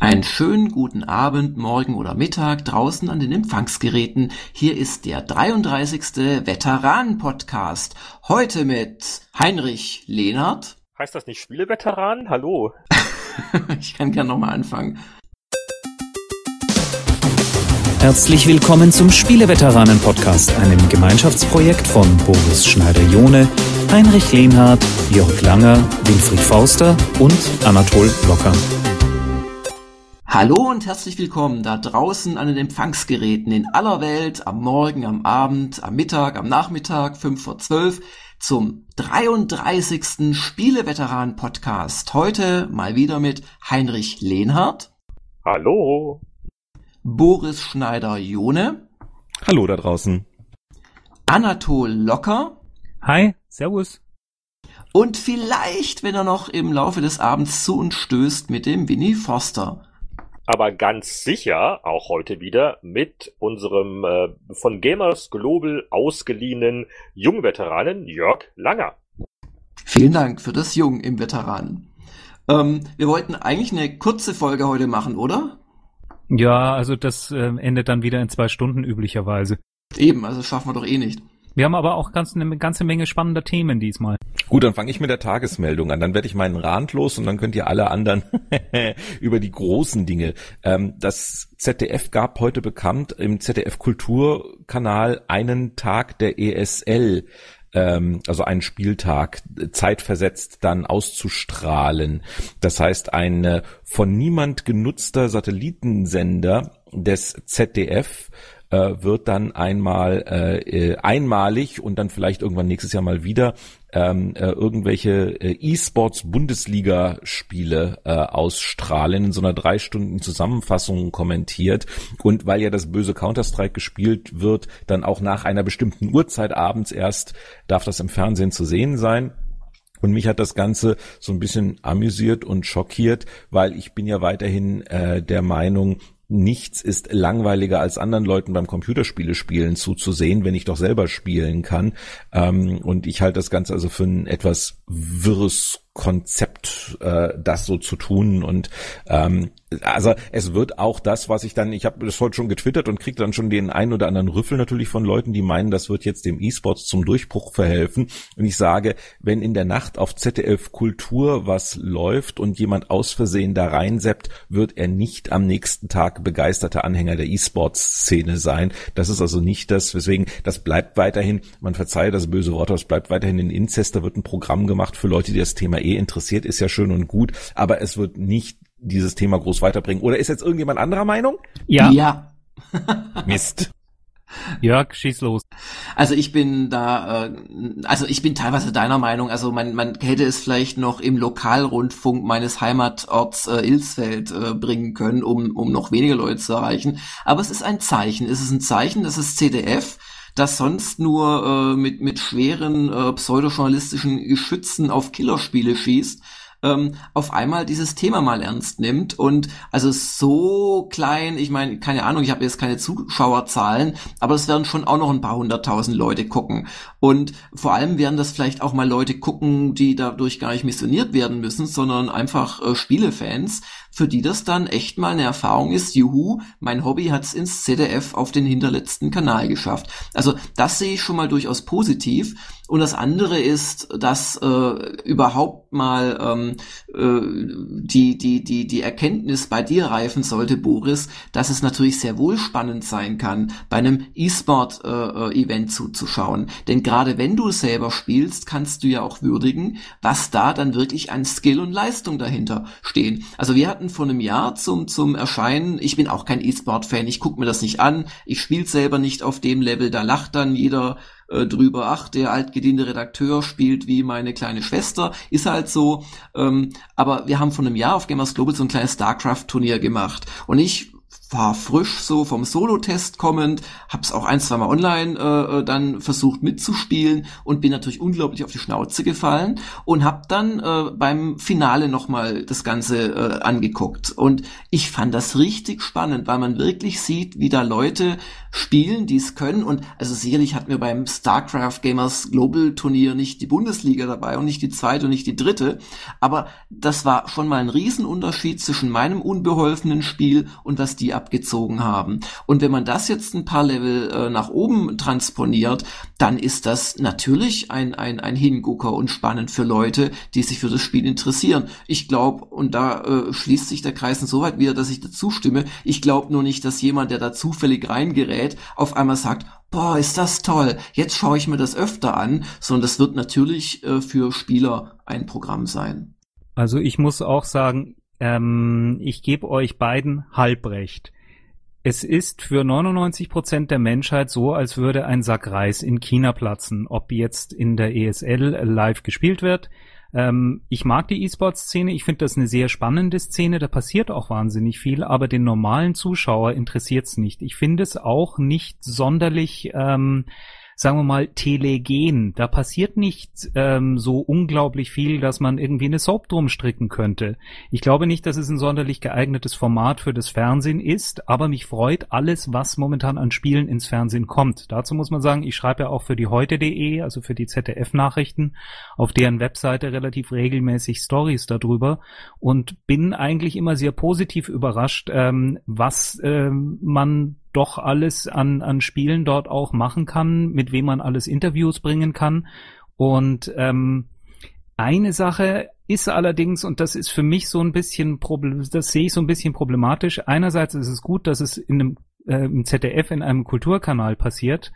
Einen schönen guten Abend, Morgen oder Mittag draußen an den Empfangsgeräten. Hier ist der 33. Veteranen-Podcast. Heute mit Heinrich Lehnert. Heißt das nicht Spieleveteran? Hallo. ich kann gerne nochmal anfangen. Herzlich willkommen zum Spieleveteranen-Podcast, einem Gemeinschaftsprojekt von Boris Schneider-Jone, Heinrich Lehnhardt, Jörg Langer, Wilfried Forster und Anatol Blocker. Hallo und herzlich willkommen da draußen an den Empfangsgeräten in aller Welt, am Morgen, am Abend, am Mittag, am Nachmittag, 5 vor 12 zum 33. Spieleveteran-Podcast. Heute mal wieder mit Heinrich Lehnhardt. Hallo. Boris Schneider-Jone. Hallo da draußen. Anatol Locker. Hi, Servus. Und vielleicht, wenn er noch im Laufe des Abends zu uns stößt, mit dem Winnie Forster aber ganz sicher auch heute wieder mit unserem äh, von Gamers Global ausgeliehenen Jungveteranen Jörg Langer. Vielen Dank für das Jung im Veteranen. Ähm, wir wollten eigentlich eine kurze Folge heute machen, oder? Ja, also das äh, endet dann wieder in zwei Stunden üblicherweise. Eben, also schaffen wir doch eh nicht. Wir haben aber auch ganz, eine ganze Menge spannender Themen diesmal. Gut, dann fange ich mit der Tagesmeldung an. Dann werde ich meinen Rand los und dann könnt ihr alle anderen über die großen Dinge. Ähm, das ZDF gab heute bekannt im ZDF Kulturkanal einen Tag der ESL ähm, also einen Spieltag zeitversetzt dann auszustrahlen. Das heißt, ein von niemand genutzter Satellitensender des ZDF äh, wird dann einmal äh, äh, einmalig und dann vielleicht irgendwann nächstes Jahr mal wieder ähm, äh, irgendwelche äh, E-Sports-Bundesliga-Spiele äh, ausstrahlen, in so einer drei Stunden Zusammenfassung kommentiert. Und weil ja das böse Counter-Strike gespielt wird, dann auch nach einer bestimmten Uhrzeit abends erst darf das im Fernsehen zu sehen sein. Und mich hat das Ganze so ein bisschen amüsiert und schockiert, weil ich bin ja weiterhin äh, der Meinung, nichts ist langweiliger als anderen Leuten beim Computerspiele spielen zuzusehen, wenn ich doch selber spielen kann. Ähm, und ich halte das Ganze also für ein etwas wirres Konzept, äh, das so zu tun. Und ähm, also es wird auch das, was ich dann, ich habe das heute schon getwittert und kriege dann schon den einen oder anderen Rüffel natürlich von Leuten, die meinen, das wird jetzt dem E-Sports zum Durchbruch verhelfen. Und ich sage, wenn in der Nacht auf ZDF Kultur was läuft und jemand aus Versehen da reinseppt, wird er nicht am nächsten Tag begeisterter Anhänger der E-Sports-Szene sein. Das ist also nicht das, weswegen das bleibt weiterhin, man verzeihe das böse Wort, aber es bleibt weiterhin in Inzest, da wird ein Programm gemacht für Leute, die das Thema eh interessiert, ist ja schön und gut, aber es wird nicht dieses Thema groß weiterbringen. Oder ist jetzt irgendjemand anderer Meinung? Ja. Ja. Mist. Jörg, schieß los. Also ich bin da, äh, also ich bin teilweise deiner Meinung. Also man, man hätte es vielleicht noch im Lokalrundfunk meines Heimatorts äh, Ilsfeld äh, bringen können, um, um noch weniger Leute zu erreichen. Aber es ist ein Zeichen. Es ist ein Zeichen, dass es CDF das sonst nur äh, mit, mit schweren äh, pseudojournalistischen Geschützen auf Killerspiele schießt, ähm, auf einmal dieses Thema mal ernst nimmt und also so klein, ich meine, keine Ahnung, ich habe jetzt keine Zuschauerzahlen, aber es werden schon auch noch ein paar hunderttausend Leute gucken. Und vor allem werden das vielleicht auch mal Leute gucken, die dadurch gar nicht missioniert werden müssen, sondern einfach äh, Spielefans, für die das dann echt mal eine Erfahrung ist, juhu, mein Hobby hat's ins ZDF auf den hinterletzten Kanal geschafft. Also das sehe ich schon mal durchaus positiv. Und das andere ist, dass äh, überhaupt mal ähm, äh, die, die, die, die Erkenntnis bei dir reifen sollte, Boris, dass es natürlich sehr wohl spannend sein kann, bei einem E-Sport-Event äh, zuzuschauen. Denn gerade wenn du selber spielst, kannst du ja auch würdigen, was da dann wirklich an Skill und Leistung dahinter stehen. Also wir hatten vor einem Jahr zum, zum Erscheinen, ich bin auch kein E-Sport-Fan, ich gucke mir das nicht an, ich spiele selber nicht auf dem Level, da lacht dann jeder äh, drüber, ach, der altgediente Redakteur spielt wie meine kleine Schwester, ist halt so. Ähm, aber wir haben vor einem Jahr auf Gamers Global so ein kleines StarCraft-Turnier gemacht. Und ich war frisch so vom Solo-Test kommend, hab's auch ein, zwei Mal online äh, äh, dann versucht mitzuspielen und bin natürlich unglaublich auf die Schnauze gefallen und hab dann äh, beim Finale nochmal das Ganze äh, angeguckt. Und ich fand das richtig spannend, weil man wirklich sieht, wie da Leute spielen, die es können. Und also sicherlich hatten wir beim StarCraft Gamers Global Turnier nicht die Bundesliga dabei und nicht die zweite und nicht die dritte. Aber das war schon mal ein Riesenunterschied zwischen meinem unbeholfenen Spiel und was die abgezogen haben. Und wenn man das jetzt ein paar Level äh, nach oben transponiert, dann ist das natürlich ein, ein, ein Hingucker und spannend für Leute, die sich für das Spiel interessieren. Ich glaube, und da äh, schließt sich der Kreis insoweit wieder, dass ich dazu stimme, ich glaube nur nicht, dass jemand, der da zufällig reingerät, auf einmal sagt, boah, ist das toll, jetzt schaue ich mir das öfter an, sondern das wird natürlich äh, für Spieler ein Programm sein. Also ich muss auch sagen, ähm, ich gebe euch beiden halbrecht. Es ist für 99 Prozent der Menschheit so, als würde ein Sack Reis in China platzen, ob jetzt in der ESL live gespielt wird. Ähm, ich mag die E-Sport-Szene, ich finde das eine sehr spannende Szene, da passiert auch wahnsinnig viel, aber den normalen Zuschauer interessiert's nicht. Ich finde es auch nicht sonderlich ähm, sagen wir mal, telegen. Da passiert nicht ähm, so unglaublich viel, dass man irgendwie eine Soap drum stricken könnte. Ich glaube nicht, dass es ein sonderlich geeignetes Format für das Fernsehen ist, aber mich freut alles, was momentan an Spielen ins Fernsehen kommt. Dazu muss man sagen, ich schreibe ja auch für die heute.de, also für die ZDF-Nachrichten, auf deren Webseite relativ regelmäßig Stories darüber und bin eigentlich immer sehr positiv überrascht, ähm, was ähm, man doch alles an, an Spielen dort auch machen kann, mit wem man alles Interviews bringen kann. Und ähm, eine Sache ist allerdings, und das ist für mich so ein bisschen, das sehe ich so ein bisschen problematisch. Einerseits ist es gut, dass es in einem, äh, im ZDF in einem Kulturkanal passiert.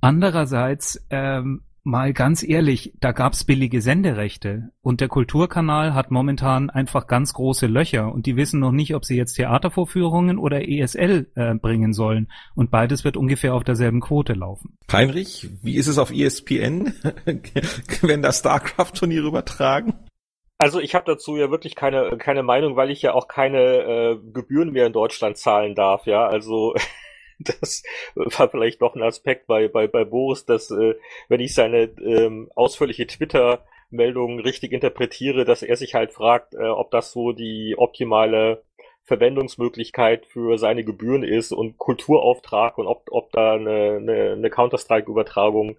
Andererseits ähm, mal ganz ehrlich, da gab's billige Senderechte und der Kulturkanal hat momentan einfach ganz große Löcher und die wissen noch nicht, ob sie jetzt Theatervorführungen oder ESL äh, bringen sollen und beides wird ungefähr auf derselben Quote laufen. Heinrich, wie ist es auf ESPN? wenn da StarCraft-Turniere übertragen? Also ich habe dazu ja wirklich keine keine Meinung, weil ich ja auch keine äh, Gebühren mehr in Deutschland zahlen darf, ja. Also das war vielleicht noch ein Aspekt bei, bei, bei Boris, dass äh, wenn ich seine ähm, ausführliche Twitter Meldung richtig interpretiere, dass er sich halt fragt, äh, ob das so die optimale Verwendungsmöglichkeit für seine Gebühren ist und Kulturauftrag und ob, ob da eine, eine, eine Counter-Strike-Übertragung,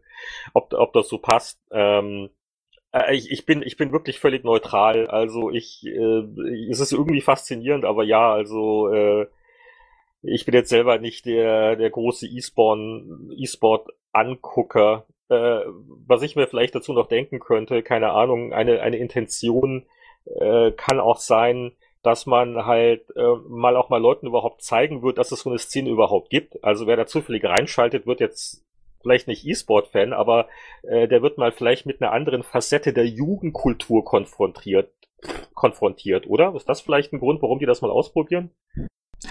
ob, ob das so passt. Ähm, äh, ich, ich bin ich bin wirklich völlig neutral. Also ich äh, es ist irgendwie faszinierend, aber ja, also äh, ich bin jetzt selber nicht der, der große E-Sport-Angucker. Äh, was ich mir vielleicht dazu noch denken könnte, keine Ahnung, eine, eine Intention äh, kann auch sein, dass man halt äh, mal auch mal Leuten überhaupt zeigen wird, dass es so eine Szene überhaupt gibt. Also wer da zufällig reinschaltet, wird jetzt vielleicht nicht E-Sport-Fan, aber äh, der wird mal vielleicht mit einer anderen Facette der Jugendkultur konfrontiert, konfrontiert, oder? Ist das vielleicht ein Grund, warum die das mal ausprobieren?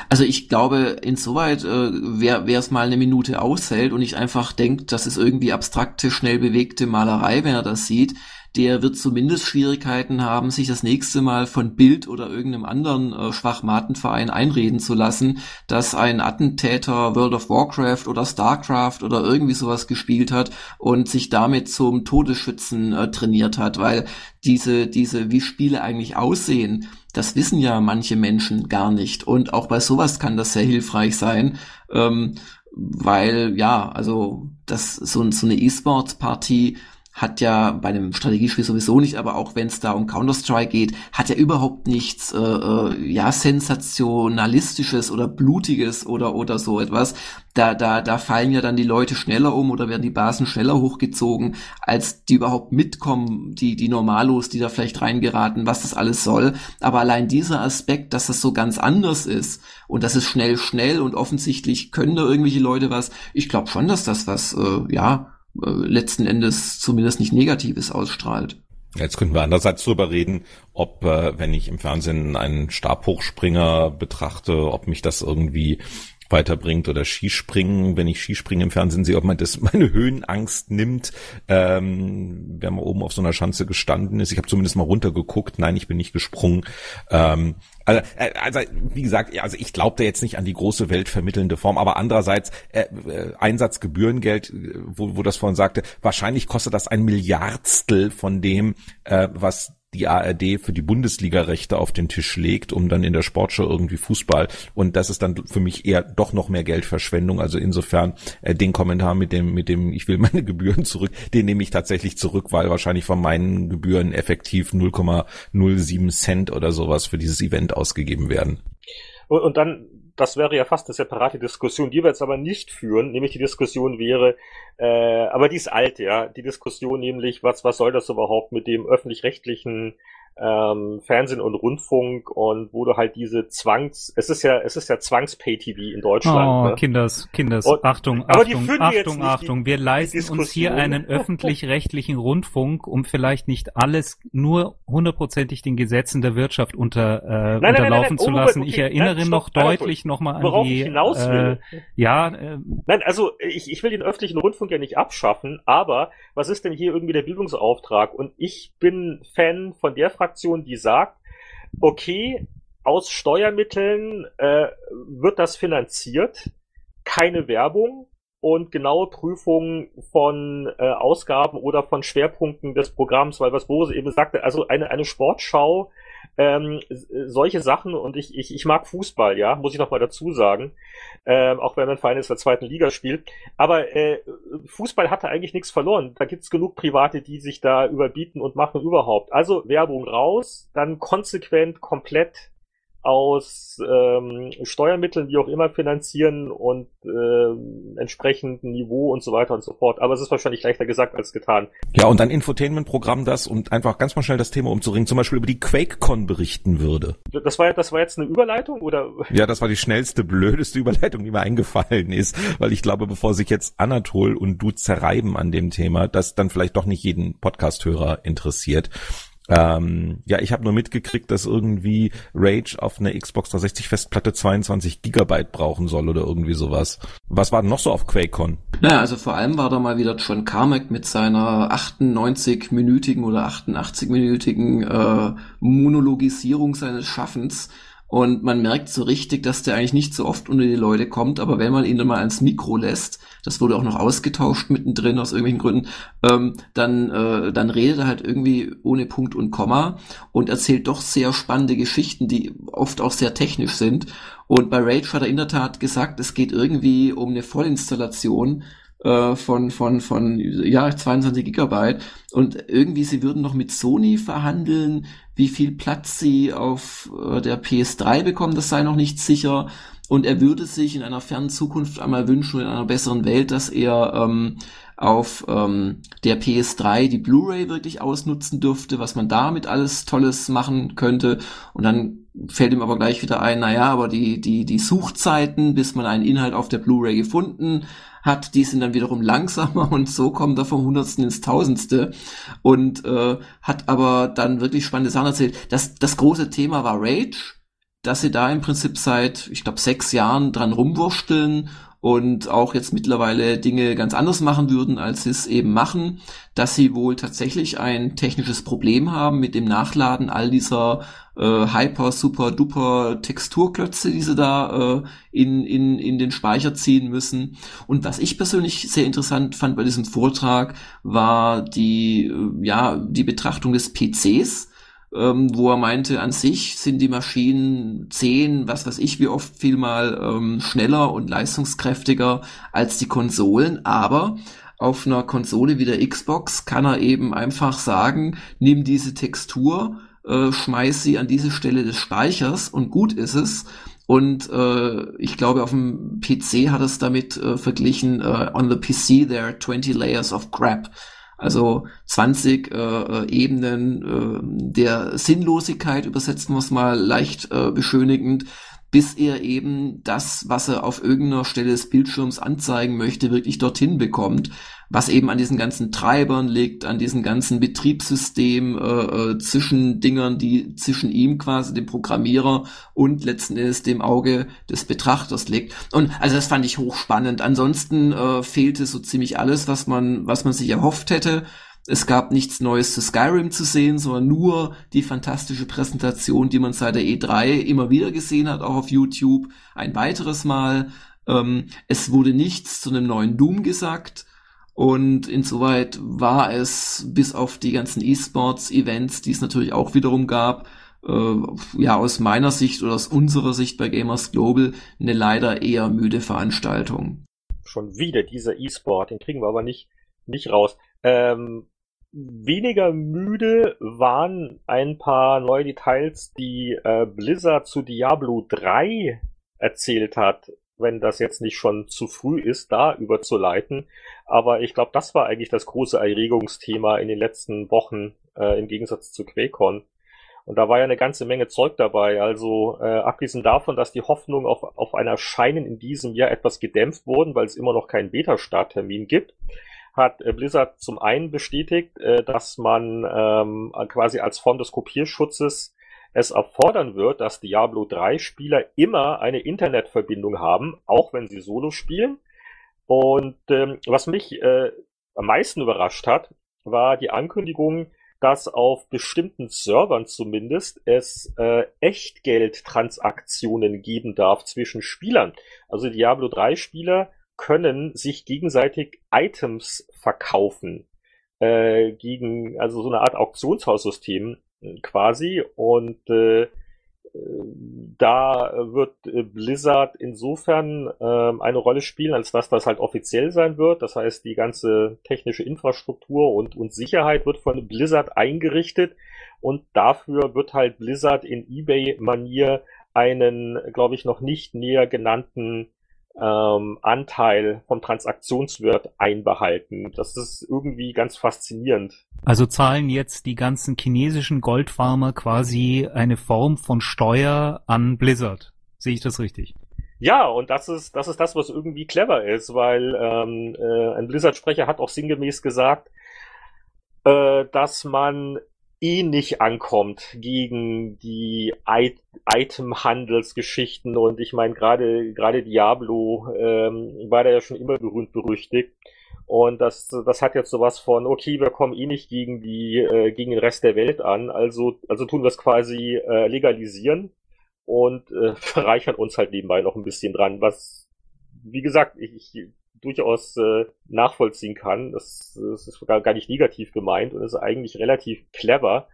Also ich glaube, insoweit, äh, wer es mal eine Minute aushält und nicht einfach denkt, das ist irgendwie abstrakte, schnell bewegte Malerei, wenn er das sieht, der wird zumindest Schwierigkeiten haben, sich das nächste Mal von Bild oder irgendeinem anderen äh, Schwachmatenverein einreden zu lassen, dass ein Attentäter World of Warcraft oder StarCraft oder irgendwie sowas gespielt hat und sich damit zum Todesschützen äh, trainiert hat, weil diese, diese, wie Spiele eigentlich aussehen, das wissen ja manche Menschen gar nicht. Und auch bei sowas kann das sehr hilfreich sein, ähm, weil ja, also das so, so eine E-Sport-Partie hat ja bei einem Strategiespiel sowieso nicht, aber auch wenn es da um Counter-Strike geht, hat ja überhaupt nichts äh, äh, ja sensationalistisches oder blutiges oder oder so etwas. Da da da fallen ja dann die Leute schneller um oder werden die Basen schneller hochgezogen, als die überhaupt mitkommen, die die Normalos, die da vielleicht reingeraten, was das alles soll. Aber allein dieser Aspekt, dass das so ganz anders ist und das ist schnell schnell und offensichtlich können da irgendwelche Leute was. Ich glaube schon, dass das was äh, ja letzten Endes zumindest nicht Negatives ausstrahlt. Jetzt könnten wir andererseits darüber reden, ob, äh, wenn ich im Fernsehen einen Stabhochspringer betrachte, ob mich das irgendwie weiterbringt oder Skispringen, wenn ich Skispringen im Fernsehen sehe, ob man das meine Höhenangst nimmt, ähm, wenn man oben auf so einer Schanze gestanden ist. Ich habe zumindest mal runtergeguckt. Nein, ich bin nicht gesprungen. Ähm, also, äh, also wie gesagt, also ich glaube da jetzt nicht an die große weltvermittelnde Form, aber andererseits äh, äh, Einsatzgebührengeld, äh, wo, wo das vorhin sagte, wahrscheinlich kostet das ein Milliardstel von dem, äh, was die ARD für die Bundesliga-Rechte auf den Tisch legt, um dann in der Sportschau irgendwie Fußball. Und das ist dann für mich eher doch noch mehr Geldverschwendung. Also insofern äh, den Kommentar mit dem, mit dem, ich will meine Gebühren zurück, den nehme ich tatsächlich zurück, weil wahrscheinlich von meinen Gebühren effektiv 0,07 Cent oder sowas für dieses Event ausgegeben werden. Und, und dann das wäre ja fast eine separate Diskussion, die wir jetzt aber nicht führen, nämlich die Diskussion wäre, äh, aber die ist alt, ja, die Diskussion nämlich, was, was soll das überhaupt mit dem öffentlich-rechtlichen ähm, Fernsehen und Rundfunk und du halt diese Zwangs, es ist ja, es ist ja Zwangs-Pay-TV in Deutschland. Oh, ne? Kinders, Kinders, und, Achtung, Achtung, Achtung, Achtung, wir leisten uns hier einen öffentlich-rechtlichen Rundfunk, um vielleicht nicht alles nur hundertprozentig den Gesetzen der Wirtschaft unter, äh, nein, unterlaufen nein, nein, zu lassen. Okay, ich erinnere noch deutlich nochmal an worauf die, ich hinaus will. Äh, ja, äh, nein, also ich, ich will den öffentlichen Rundfunk ja nicht abschaffen, aber was ist denn hier irgendwie der Bildungsauftrag? Und ich bin Fan von der Fraktion, Fraktion, die sagt, okay, aus Steuermitteln äh, wird das finanziert, keine Werbung und genaue Prüfung von äh, Ausgaben oder von Schwerpunkten des Programms, weil was Bose eben sagte, also eine, eine Sportschau ähm, solche Sachen und ich, ich, ich mag Fußball, ja, muss ich noch mal dazu sagen, ähm, auch wenn mein Verein jetzt in der zweiten Liga spielt. Aber äh, Fußball hatte eigentlich nichts verloren. Da gibt's genug Private, die sich da überbieten und machen überhaupt. Also Werbung raus, dann konsequent komplett aus ähm, Steuermitteln, wie auch immer, finanzieren und äh, entsprechenden Niveau und so weiter und so fort. Aber es ist wahrscheinlich leichter gesagt als getan. Ja, und ein Infotainment-Programm, das und einfach ganz mal schnell das Thema umzuringen, zum Beispiel über die QuakeCon berichten würde. Das war, das war jetzt eine Überleitung, oder? Ja, das war die schnellste, blödeste Überleitung, die mir eingefallen ist, weil ich glaube, bevor sich jetzt Anatol und du zerreiben an dem Thema, das dann vielleicht doch nicht jeden Podcast-Hörer interessiert, ähm, ja, ich habe nur mitgekriegt, dass irgendwie Rage auf einer Xbox 360 Festplatte 22 Gigabyte brauchen soll oder irgendwie sowas. Was war denn noch so auf QuakeCon? Naja, also vor allem war da mal wieder John Carmack mit seiner 98-minütigen oder 88-minütigen äh, Monologisierung seines Schaffens und man merkt so richtig, dass der eigentlich nicht so oft unter die Leute kommt, aber wenn man ihn dann mal ans Mikro lässt, das wurde auch noch ausgetauscht mittendrin aus irgendwelchen Gründen, ähm, dann, äh, dann redet er halt irgendwie ohne Punkt und Komma und erzählt doch sehr spannende Geschichten, die oft auch sehr technisch sind. Und bei Rage hat er in der Tat gesagt, es geht irgendwie um eine Vollinstallation äh, von, von, von, ja, 22 Gigabyte. Und irgendwie, sie würden noch mit Sony verhandeln, wie viel Platz sie auf äh, der PS3 bekommen, das sei noch nicht sicher. Und er würde sich in einer fernen Zukunft einmal wünschen, in einer besseren Welt, dass er ähm, auf ähm, der PS3 die Blu-ray wirklich ausnutzen dürfte, was man damit alles Tolles machen könnte. Und dann fällt ihm aber gleich wieder ein, naja, aber die, die, die Suchzeiten, bis man einen Inhalt auf der Blu-ray gefunden hat, die sind dann wiederum langsamer und so kommt er vom Hundertsten ins Tausendste und äh, hat aber dann wirklich spannende Sachen erzählt. Das, das große Thema war Rage, dass sie da im Prinzip seit, ich glaube, sechs Jahren dran rumwursteln und auch jetzt mittlerweile Dinge ganz anders machen würden, als sie es eben machen, dass sie wohl tatsächlich ein technisches Problem haben mit dem Nachladen all dieser äh, hyper, super, duper Texturklötze, die sie da äh, in, in, in den Speicher ziehen müssen. Und was ich persönlich sehr interessant fand bei diesem Vortrag, war die, äh, ja, die Betrachtung des PCs ähm, wo er meinte, an sich sind die Maschinen zehn, was weiß ich, wie oft viel mal ähm, schneller und leistungskräftiger als die Konsolen, aber auf einer Konsole wie der Xbox kann er eben einfach sagen, nimm diese Textur, äh, schmeiß sie an diese Stelle des Speichers und gut ist es. Und äh, ich glaube, auf dem PC hat es damit äh, verglichen, äh, on the PC there are 20 layers of crap. Also 20 äh, äh, Ebenen äh, der Sinnlosigkeit, übersetzen wir es mal leicht äh, beschönigend, bis er eben das, was er auf irgendeiner Stelle des Bildschirms anzeigen möchte, wirklich dorthin bekommt, was eben an diesen ganzen Treibern liegt, an diesen ganzen Betriebssystem äh, äh, zwischen Dingern, die zwischen ihm quasi, dem Programmierer und letzten Endes dem Auge des Betrachters liegt. Und also das fand ich hochspannend. Ansonsten äh, fehlte so ziemlich alles, was man, was man sich erhofft hätte. Es gab nichts Neues zu Skyrim zu sehen, sondern nur die fantastische Präsentation, die man seit der E3 immer wieder gesehen hat, auch auf YouTube, ein weiteres Mal. Ähm, es wurde nichts zu einem neuen Doom gesagt. Und insoweit war es bis auf die ganzen E-Sports-Events, die es natürlich auch wiederum gab, äh, ja aus meiner Sicht oder aus unserer Sicht bei Gamers Global eine leider eher müde Veranstaltung. Schon wieder dieser E-Sport, den kriegen wir aber nicht, nicht raus. Ähm, weniger müde waren ein paar neue Details, die äh, Blizzard zu Diablo 3 erzählt hat, wenn das jetzt nicht schon zu früh ist, da überzuleiten. Aber ich glaube, das war eigentlich das große Erregungsthema in den letzten Wochen äh, im Gegensatz zu QuakeCon. Und da war ja eine ganze Menge Zeug dabei. Also äh, abgesehen davon, dass die Hoffnungen auf, auf ein Erscheinen in diesem Jahr etwas gedämpft wurden, weil es immer noch keinen Beta-Starttermin gibt, hat äh, Blizzard zum einen bestätigt, äh, dass man ähm, quasi als Form des Kopierschutzes es erfordern wird, dass Diablo 3 Spieler immer eine Internetverbindung haben, auch wenn sie Solo spielen. Und ähm, was mich äh, am meisten überrascht hat, war die Ankündigung, dass auf bestimmten Servern zumindest es äh, Echtgeldtransaktionen geben darf zwischen Spielern. Also Diablo 3 Spieler können sich gegenseitig Items verkaufen äh, gegen also so eine Art Auktionshaussystem äh, quasi und äh, da wird Blizzard insofern äh, eine Rolle spielen, als dass das halt offiziell sein wird. Das heißt, die ganze technische Infrastruktur und, und Sicherheit wird von Blizzard eingerichtet und dafür wird halt Blizzard in eBay-Manier einen, glaube ich, noch nicht näher genannten ähm, Anteil vom Transaktionswert einbehalten. Das ist irgendwie ganz faszinierend. Also zahlen jetzt die ganzen chinesischen Goldfarmer quasi eine Form von Steuer an Blizzard. Sehe ich das richtig? Ja, und das ist, das ist das, was irgendwie clever ist, weil ähm, äh, ein Blizzard-Sprecher hat auch sinngemäß gesagt, äh, dass man eh nicht ankommt gegen die I Item-Handelsgeschichten. Und ich meine gerade gerade Diablo ähm, war da ja schon immer berühmt berüchtigt. Und das das hat jetzt sowas von okay wir kommen eh nicht gegen die äh, gegen den Rest der Welt an. Also also tun wir es quasi äh, legalisieren und äh, verreichern uns halt nebenbei noch ein bisschen dran. Was wie gesagt ich, ich durchaus äh, nachvollziehen kann. Das, das ist gar, gar nicht negativ gemeint und ist eigentlich relativ clever.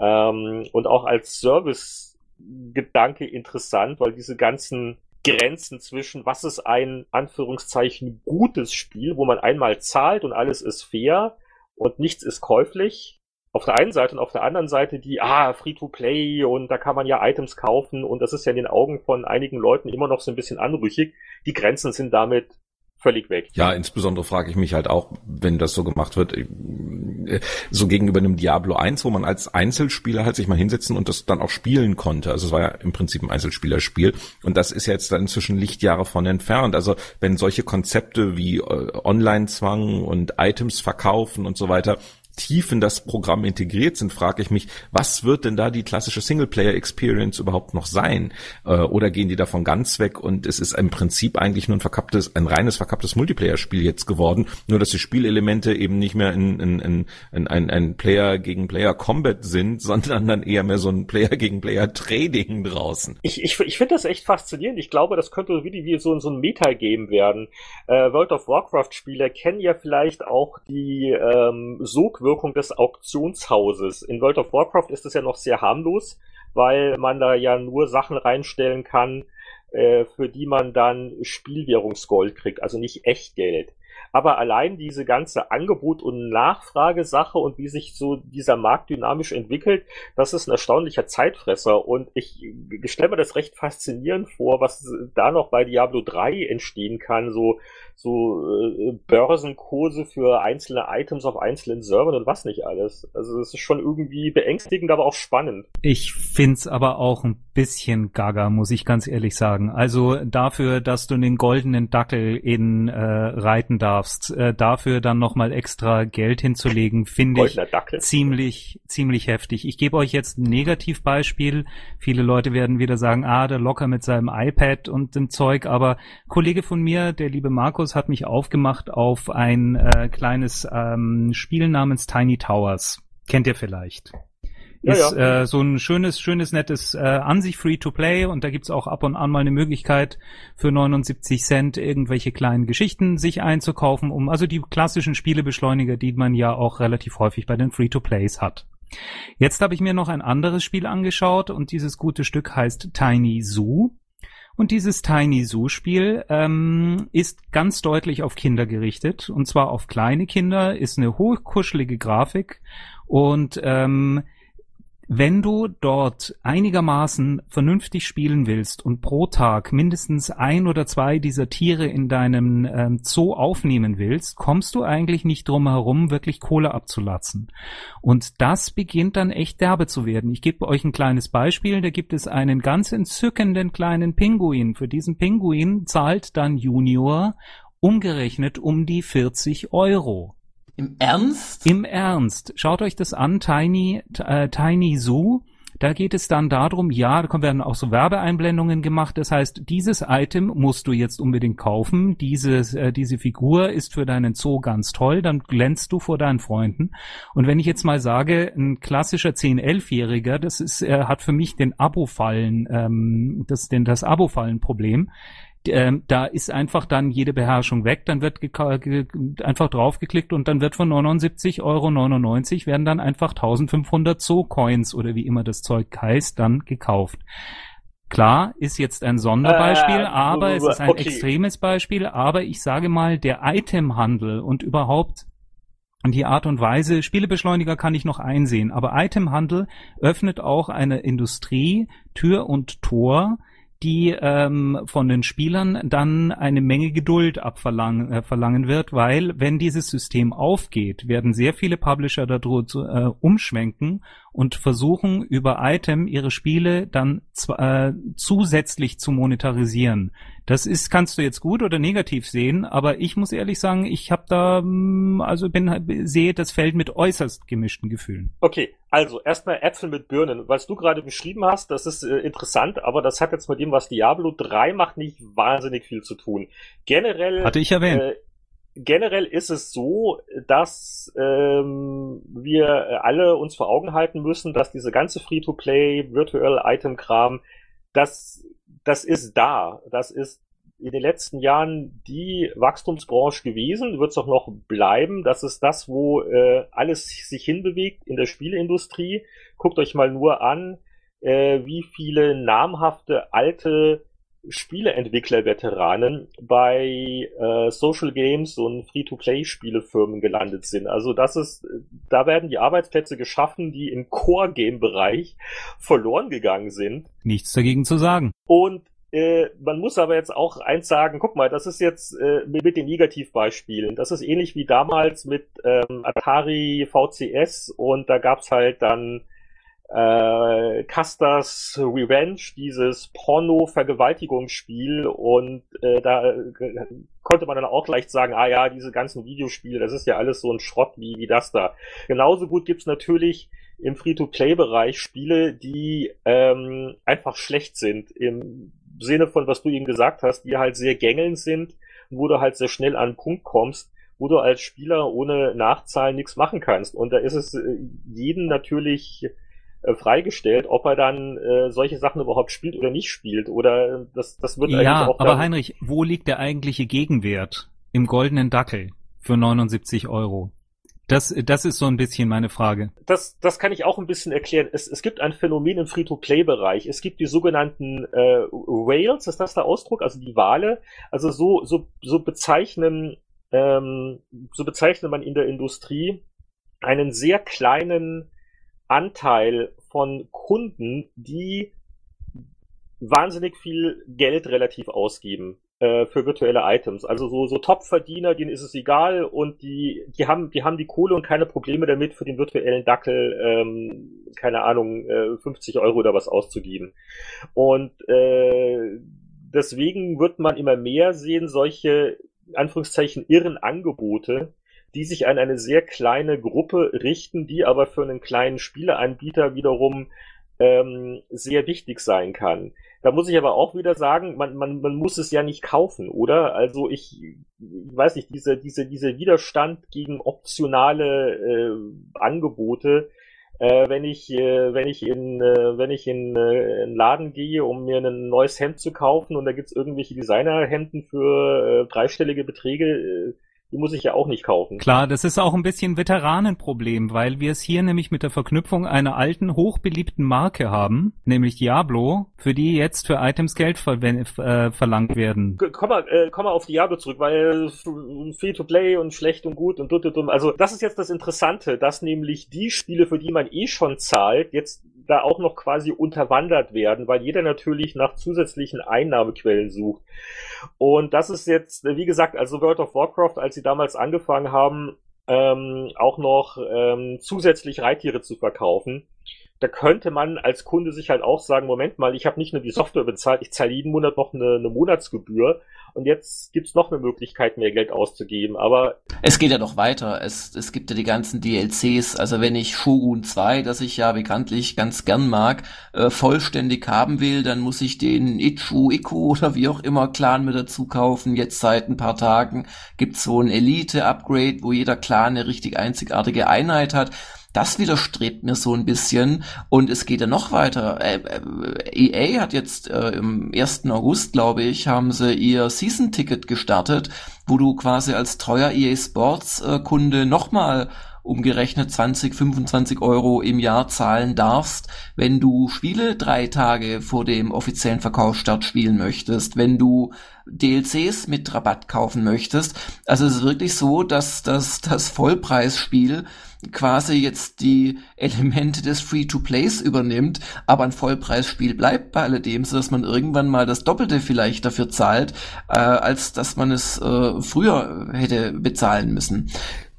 Ähm, und auch als Service-Gedanke interessant, weil diese ganzen Grenzen zwischen, was ist ein Anführungszeichen gutes Spiel, wo man einmal zahlt und alles ist fair und nichts ist käuflich. Auf der einen Seite und auf der anderen Seite die, ah, Free-to-Play und da kann man ja Items kaufen und das ist ja in den Augen von einigen Leuten immer noch so ein bisschen anrüchig. Die Grenzen sind damit völlig weg. Ja, insbesondere frage ich mich halt auch, wenn das so gemacht wird, äh, so gegenüber einem Diablo 1, wo man als Einzelspieler halt sich mal hinsetzen und das dann auch spielen konnte. Also es war ja im Prinzip ein Einzelspielerspiel und das ist ja jetzt dann inzwischen Lichtjahre von entfernt. Also wenn solche Konzepte wie äh, Online-Zwang und Items verkaufen und so weiter tief in das Programm integriert sind, frage ich mich, was wird denn da die klassische Singleplayer-Experience überhaupt noch sein? Äh, oder gehen die davon ganz weg und es ist im Prinzip eigentlich nur ein verkapptes, ein reines verkapptes Multiplayer-Spiel jetzt geworden, nur dass die Spielelemente eben nicht mehr in, in, in, in ein, ein Player gegen Player Combat sind, sondern dann eher mehr so ein Player gegen Player Trading draußen. Ich, ich, ich finde das echt faszinierend. Ich glaube, das könnte wie, wie so, so ein Metagame werden. Äh, World of Warcraft-Spieler kennen ja vielleicht auch die ähm, Sogwirkung Wirkung des Auktionshauses. In World of Warcraft ist es ja noch sehr harmlos, weil man da ja nur Sachen reinstellen kann, äh, für die man dann Spielwährungsgold kriegt, also nicht Echtgeld. aber allein diese ganze Angebot- und Nachfragesache und wie sich so dieser Markt dynamisch entwickelt, das ist ein erstaunlicher Zeitfresser und ich, ich stelle mir das recht faszinierend vor, was da noch bei Diablo 3 entstehen kann, so so äh, Börsenkurse für einzelne Items auf einzelnen Servern und was nicht alles. Also es ist schon irgendwie beängstigend, aber auch spannend. Ich find's aber auch ein bisschen gaga, muss ich ganz ehrlich sagen. Also dafür, dass du den goldenen Dackel in äh, reiten darfst, äh, dafür dann nochmal extra Geld hinzulegen, finde ich ziemlich, ziemlich heftig. Ich gebe euch jetzt ein Negativbeispiel. Viele Leute werden wieder sagen, ah, der locker mit seinem iPad und dem Zeug, aber Kollege von mir, der liebe Markus, Markus hat mich aufgemacht auf ein äh, kleines ähm, Spiel namens Tiny Towers. Kennt ihr vielleicht? ist ja, ja. Äh, so ein schönes, schönes, nettes, äh, an sich Free-to-Play und da gibt's auch ab und an mal eine Möglichkeit für 79 Cent irgendwelche kleinen Geschichten sich einzukaufen, um also die klassischen Spielebeschleuniger, die man ja auch relativ häufig bei den Free-to-Plays hat. Jetzt habe ich mir noch ein anderes Spiel angeschaut und dieses gute Stück heißt Tiny Zoo. Und dieses Tiny Zoo Spiel ähm, ist ganz deutlich auf Kinder gerichtet. Und zwar auf kleine Kinder, ist eine hochkuschelige Grafik. Und ähm, wenn du dort einigermaßen vernünftig spielen willst und pro Tag mindestens ein oder zwei dieser Tiere in deinem ähm, Zoo aufnehmen willst, kommst du eigentlich nicht drum herum, wirklich Kohle abzulatzen. Und das beginnt dann echt derbe zu werden. Ich gebe euch ein kleines Beispiel. Da gibt es einen ganz entzückenden kleinen Pinguin. Für diesen Pinguin zahlt dann Junior umgerechnet um die 40 Euro. Im Ernst? Im Ernst. Schaut euch das an, Tiny, äh, Tiny Zoo. Da geht es dann darum, ja, da werden auch so Werbeeinblendungen gemacht. Das heißt, dieses Item musst du jetzt unbedingt kaufen. Dieses, äh, diese Figur ist für deinen Zoo ganz toll. Dann glänzt du vor deinen Freunden. Und wenn ich jetzt mal sage, ein klassischer 10-11-Jähriger, das ist, er hat für mich den Abo-Fallen, ähm, das, den, das Abo-Fallen-Problem ähm, da ist einfach dann jede Beherrschung weg, dann wird einfach draufgeklickt und dann wird von 79,99 Euro werden dann einfach 1500 Zoo-Coins oder wie immer das Zeug heißt, dann gekauft. Klar, ist jetzt ein Sonderbeispiel, äh, aber es ist ein okay. extremes Beispiel, aber ich sage mal, der Itemhandel und überhaupt und die Art und Weise, Spielebeschleuniger kann ich noch einsehen, aber Itemhandel öffnet auch eine Industrie Tür und Tor, die ähm, von den Spielern dann eine Menge Geduld abverlangen äh, verlangen wird, weil wenn dieses System aufgeht, werden sehr viele Publisher darüber äh, umschwenken und versuchen über Item ihre Spiele dann äh, zusätzlich zu monetarisieren. Das ist, kannst du jetzt gut oder negativ sehen, aber ich muss ehrlich sagen, ich habe da, mm, also bin, sehe das Feld mit äußerst gemischten Gefühlen. Okay, also erstmal Äpfel mit Birnen. Was du gerade beschrieben hast, das ist äh, interessant, aber das hat jetzt mit dem, was Diablo 3 macht, nicht wahnsinnig viel zu tun. Generell. Hatte ich erwähnt. Äh, generell ist es so, dass ähm, wir alle uns vor Augen halten müssen, dass diese ganze Free-to-Play, Virtual Item-Kram, das, das ist da. Das ist in den letzten Jahren die Wachstumsbranche gewesen, wird es auch noch bleiben. Das ist das, wo äh, alles sich hinbewegt in der Spieleindustrie. Guckt euch mal nur an, äh, wie viele namhafte alte Spieleentwickler-Veteranen bei äh, Social Games und Free-to-Play-Spielefirmen gelandet sind. Also das ist, da werden die Arbeitsplätze geschaffen, die im Core-Game-Bereich verloren gegangen sind. Nichts dagegen zu sagen. Und äh, man muss aber jetzt auch eins sagen, guck mal, das ist jetzt äh, mit den Negativbeispielen. Das ist ähnlich wie damals mit ähm, Atari VCS und da gab's halt dann äh, Custers Revenge, dieses Porno-Vergewaltigungsspiel und äh, da äh, konnte man dann auch leicht sagen, ah ja, diese ganzen Videospiele, das ist ja alles so ein Schrott wie, wie das da. Genauso gut gibt's natürlich im Free-to-Play-Bereich Spiele, die ähm, einfach schlecht sind, im Sinne von, was du eben gesagt hast, die halt sehr gängelnd sind, wo du halt sehr schnell an einen Punkt kommst, wo du als Spieler ohne Nachzahlen nichts machen kannst. Und da ist es äh, jedem natürlich äh, freigestellt, ob er dann äh, solche Sachen überhaupt spielt oder nicht spielt. Oder das, das wird eigentlich ja, auch. Ja, aber Heinrich, wo liegt der eigentliche Gegenwert? Im goldenen Dackel für 79 Euro. Das, das ist so ein bisschen meine Frage. Das, das kann ich auch ein bisschen erklären. Es, es gibt ein Phänomen im Free-to-Play-Bereich. Es gibt die sogenannten äh, Whales, ist das der Ausdruck? Also die Wale. Also so, so, so bezeichnen ähm, so bezeichnet man in der Industrie, einen sehr kleinen Anteil von Kunden, die wahnsinnig viel Geld relativ ausgeben äh, für virtuelle Items. Also so, so Top-Verdiener, denen ist es egal und die, die haben, die haben die Kohle und keine Probleme damit, für den virtuellen Dackel, ähm, keine Ahnung, äh, 50 Euro oder was auszugeben. Und äh, deswegen wird man immer mehr sehen, solche Anführungszeichen irren Angebote, die sich an eine sehr kleine Gruppe richten, die aber für einen kleinen Spieleanbieter wiederum ähm, sehr wichtig sein kann. Da muss ich aber auch wieder sagen, man, man, man muss es ja nicht kaufen, oder? Also ich, ich weiß nicht, diese, diese, diese Widerstand gegen optionale äh, Angebote, äh, wenn ich, äh, wenn ich in, äh, wenn ich in äh, einen Laden gehe, um mir ein neues Hemd zu kaufen und da gibt's irgendwelche Designerhemden für äh, dreistellige Beträge, äh, die muss ich ja auch nicht kaufen. Klar, das ist auch ein bisschen Veteranenproblem, weil wir es hier nämlich mit der Verknüpfung einer alten, hochbeliebten Marke haben, nämlich Diablo, für die jetzt für Items Geld ver äh, verlangt werden. Komm mal, äh, komm mal auf Diablo zurück, weil Free to Play und schlecht und gut und dumm. Also das ist jetzt das Interessante, dass nämlich die Spiele, für die man eh schon zahlt, jetzt da auch noch quasi unterwandert werden, weil jeder natürlich nach zusätzlichen Einnahmequellen sucht. Und das ist jetzt, wie gesagt, also World of Warcraft, als sie damals angefangen haben, ähm, auch noch ähm, zusätzlich Reittiere zu verkaufen. Da könnte man als Kunde sich halt auch sagen, Moment mal, ich habe nicht nur die Software bezahlt, ich zahle jeden Monat noch eine, eine Monatsgebühr und jetzt gibt's noch eine Möglichkeit, mehr Geld auszugeben. Aber es geht ja noch weiter. Es, es gibt ja die ganzen DLCs. Also wenn ich Shogun 2, das ich ja bekanntlich ganz gern mag, äh, vollständig haben will, dann muss ich den Ichu, Iku oder wie auch immer Clan mit dazu kaufen. Jetzt seit ein paar Tagen gibt's so ein Elite-Upgrade, wo jeder Clan eine richtig einzigartige Einheit hat. Das widerstrebt mir so ein bisschen und es geht ja noch weiter. Äh, äh, EA hat jetzt äh, im 1. August, glaube ich, haben sie ihr Season-Ticket gestartet, wo du quasi als treuer EA Sports-Kunde nochmal umgerechnet 20, 25 Euro im Jahr zahlen darfst, wenn du Spiele drei Tage vor dem offiziellen Verkaufsstart spielen möchtest, wenn du DLCs mit Rabatt kaufen möchtest. Also es ist wirklich so, dass, dass das Vollpreisspiel quasi jetzt die Elemente des Free-to-Plays übernimmt, aber ein Vollpreisspiel bleibt bei alledem, so dass man irgendwann mal das Doppelte vielleicht dafür zahlt, äh, als dass man es äh, früher hätte bezahlen müssen.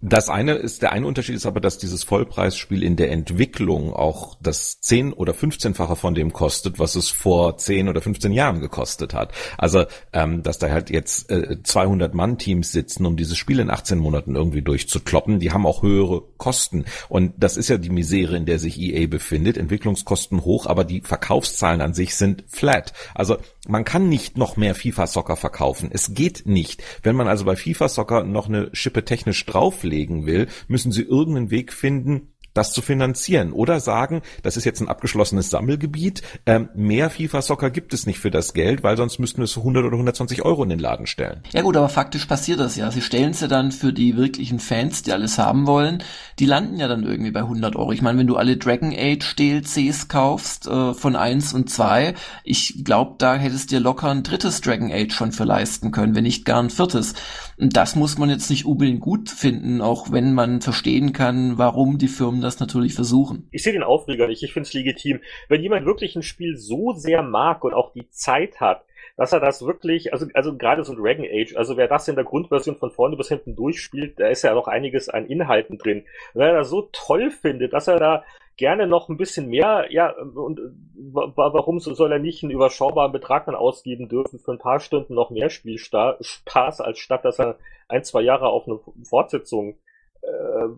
Das eine ist, der eine Unterschied ist aber, dass dieses Vollpreisspiel in der Entwicklung auch das 10 oder 15-fache von dem kostet, was es vor 10 oder 15 Jahren gekostet hat. Also, ähm, dass da halt jetzt äh, 200 Mann-Teams sitzen, um dieses Spiel in 18 Monaten irgendwie durchzukloppen, die haben auch höhere Kosten. Und das ist ja die Misere, in der sich EA befindet. Entwicklungskosten hoch, aber die Verkaufszahlen an sich sind flat. Also, man kann nicht noch mehr FIFA Soccer verkaufen. Es geht nicht. Wenn man also bei FIFA Soccer noch eine Schippe technisch drauflegen will, müssen sie irgendeinen Weg finden, das zu finanzieren oder sagen, das ist jetzt ein abgeschlossenes Sammelgebiet, ähm, mehr FIFA-Soccer gibt es nicht für das Geld, weil sonst müssten wir es für 100 oder 120 Euro in den Laden stellen. Ja gut, aber faktisch passiert das ja. Sie stellen es ja dann für die wirklichen Fans, die alles haben wollen, die landen ja dann irgendwie bei 100 Euro. Ich meine, wenn du alle Dragon Age DLCs kaufst äh, von 1 und 2, ich glaube, da hättest dir locker ein drittes Dragon Age schon für leisten können, wenn nicht gar ein viertes. Und das muss man jetzt nicht unbedingt gut finden, auch wenn man verstehen kann, warum die Firmen das natürlich versuchen. Ich sehe den Aufreger nicht, ich finde es legitim. Wenn jemand wirklich ein Spiel so sehr mag und auch die Zeit hat, dass er das wirklich, also, also gerade so Dragon Age, also wer das in der Grundversion von vorne bis hinten durchspielt, da ist ja noch einiges an Inhalten drin. wenn er das so toll findet, dass er da gerne noch ein bisschen mehr, ja, und warum soll er nicht einen überschaubaren Betrag dann ausgeben dürfen für ein paar Stunden noch mehr Spielspaß, als statt dass er ein, zwei Jahre auf eine Fortsetzung äh,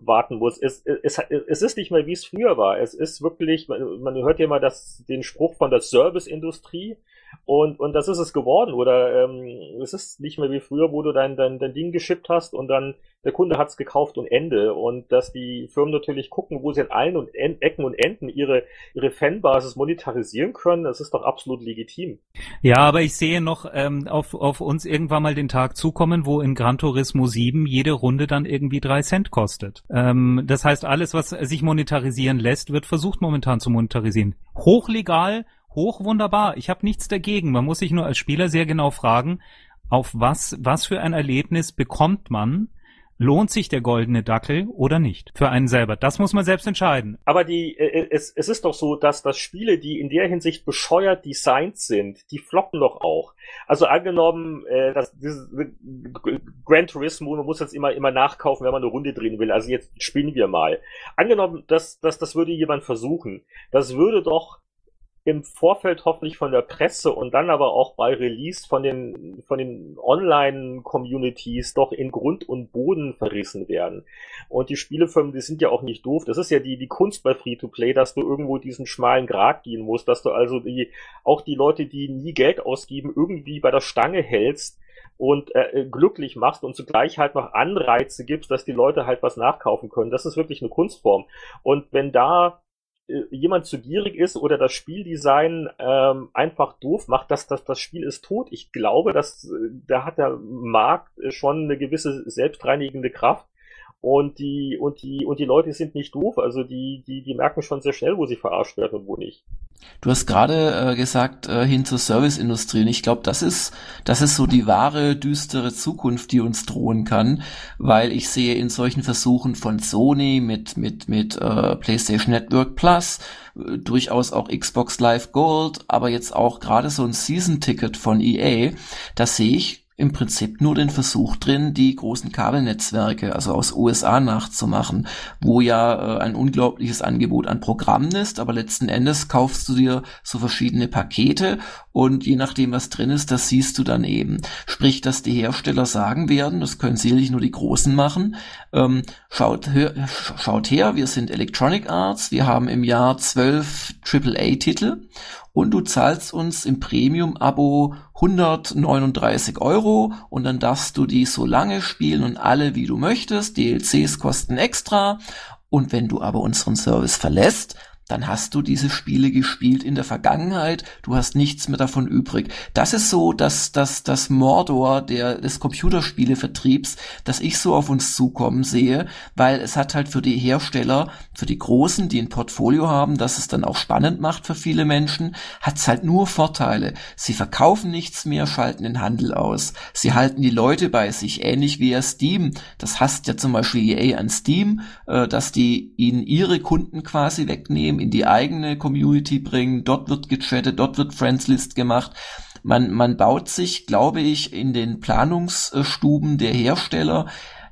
warten muss. Es, es, es ist nicht mehr, wie es früher war. Es ist wirklich, man, man hört ja immer das, den Spruch von der Serviceindustrie und, und das ist es geworden. Oder ähm, es ist nicht mehr wie früher, wo du dein, dein, dein Ding geschippt hast und dann der Kunde hat's gekauft und Ende. Und dass die Firmen natürlich gucken, wo sie in allen und en Ecken und Enden ihre, ihre Fanbasis monetarisieren können, das ist doch absolut legitim. Ja, aber ich sehe noch ähm, auf, auf uns irgendwann mal den Tag zukommen, wo in Gran Turismo 7 jede Runde dann irgendwie drei Cent kostet. Ähm, das heißt, alles, was sich monetarisieren lässt, wird versucht momentan zu monetarisieren. Hochlegal, hoch wunderbar. Ich habe nichts dagegen. Man muss sich nur als Spieler sehr genau fragen, auf was, was für ein Erlebnis bekommt man, lohnt sich der goldene Dackel oder nicht für einen selber. Das muss man selbst entscheiden. Aber die, äh, es, es ist doch so, dass das Spiele, die in der Hinsicht bescheuert designt sind, die floppen doch auch. Also angenommen, äh, dass dieses Gran Turismo, man muss jetzt immer immer nachkaufen, wenn man eine Runde drehen will. Also jetzt spielen wir mal. Angenommen, dass, dass das würde jemand versuchen. Das würde doch im Vorfeld hoffentlich von der Presse und dann aber auch bei Release von den, von den Online-Communities doch in Grund und Boden verrissen werden. Und die Spielefirmen, die sind ja auch nicht doof. Das ist ja die, die Kunst bei Free-to-Play, dass du irgendwo diesen schmalen Grat gehen musst, dass du also die, auch die Leute, die nie Geld ausgeben, irgendwie bei der Stange hältst, und äh, glücklich machst und zugleich halt noch Anreize gibst, dass die Leute halt was nachkaufen können. Das ist wirklich eine Kunstform. Und wenn da äh, jemand zu gierig ist oder das Spieldesign ähm, einfach doof macht, dass das, das Spiel ist tot. Ich glaube, dass äh, da hat der Markt schon eine gewisse selbstreinigende Kraft und die, und die, und die Leute sind nicht doof, also die, die, die merken schon sehr schnell, wo sie verarscht werden und wo nicht. Du hast gerade äh, gesagt, äh, hin zur Serviceindustrie. Und ich glaube, das ist, das ist so die wahre, düstere Zukunft, die uns drohen kann, weil ich sehe in solchen Versuchen von Sony mit, mit, mit äh, PlayStation Network Plus, äh, durchaus auch Xbox Live Gold, aber jetzt auch gerade so ein Season-Ticket von EA, da sehe ich im Prinzip nur den Versuch drin, die großen Kabelnetzwerke, also aus USA nachzumachen, wo ja äh, ein unglaubliches Angebot an Programmen ist, aber letzten Endes kaufst du dir so verschiedene Pakete und je nachdem, was drin ist, das siehst du dann eben. Sprich, dass die Hersteller sagen werden, das können sicherlich nur die Großen machen, ähm, schaut, hör, schaut her, wir sind Electronic Arts, wir haben im Jahr zwölf AAA-Titel und du zahlst uns im Premium-Abo 139 Euro und dann darfst du die so lange spielen und alle wie du möchtest. DLCs kosten extra und wenn du aber unseren Service verlässt, dann hast du diese Spiele gespielt in der Vergangenheit, du hast nichts mehr davon übrig. Das ist so dass das, das Mordor der, des Computerspielevertriebs, das ich so auf uns zukommen sehe, weil es hat halt für die Hersteller, für die Großen, die ein Portfolio haben, das es dann auch spannend macht für viele Menschen, hat es halt nur Vorteile. Sie verkaufen nichts mehr, schalten den Handel aus. Sie halten die Leute bei sich, ähnlich wie ja Steam. Das hasst ja zum Beispiel EA an Steam, äh, dass die ihnen ihre Kunden quasi wegnehmen System in die eigene Community bringen. Dort wird gechattet, dort wird Friendslist gemacht. Man, man baut sich, glaube ich, in den Planungsstuben der Hersteller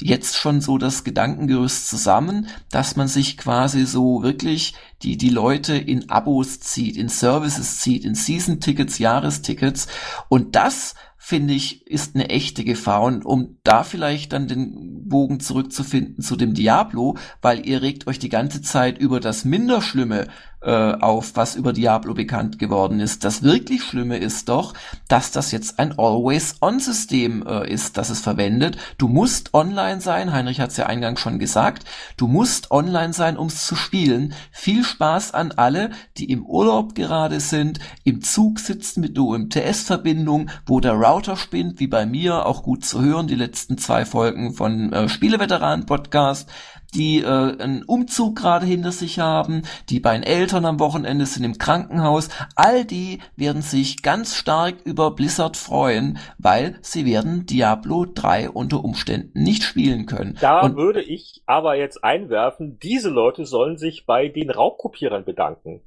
jetzt schon so das Gedankengerüst zusammen, dass man sich quasi so wirklich die, die Leute in Abos zieht, in Services zieht, in Season-Tickets, Jahrestickets. Und das finde ich, ist eine echte Gefahr. Und um da vielleicht dann den Bogen zurückzufinden zu dem Diablo, weil ihr regt euch die ganze Zeit über das Minderschlimme äh, auf, was über Diablo bekannt geworden ist. Das wirklich Schlimme ist doch, dass das jetzt ein Always-On-System äh, ist, das es verwendet. Du musst online sein, Heinrich hat es ja eingangs schon gesagt, du musst online sein, um es zu spielen. Viel Spaß an alle, die im Urlaub gerade sind, im Zug sitzen mit der UMTS-Verbindung, wo der Router spinnt, wie bei mir, auch gut zu hören, die letzten zwei Folgen von äh, Spieleveteranen-Podcast die äh, einen Umzug gerade hinter sich haben, die bei den Eltern am Wochenende sind im Krankenhaus, all die werden sich ganz stark über Blizzard freuen, weil sie werden Diablo 3 unter Umständen nicht spielen können. Da Und würde ich aber jetzt einwerfen, diese Leute sollen sich bei den Raubkopierern bedanken.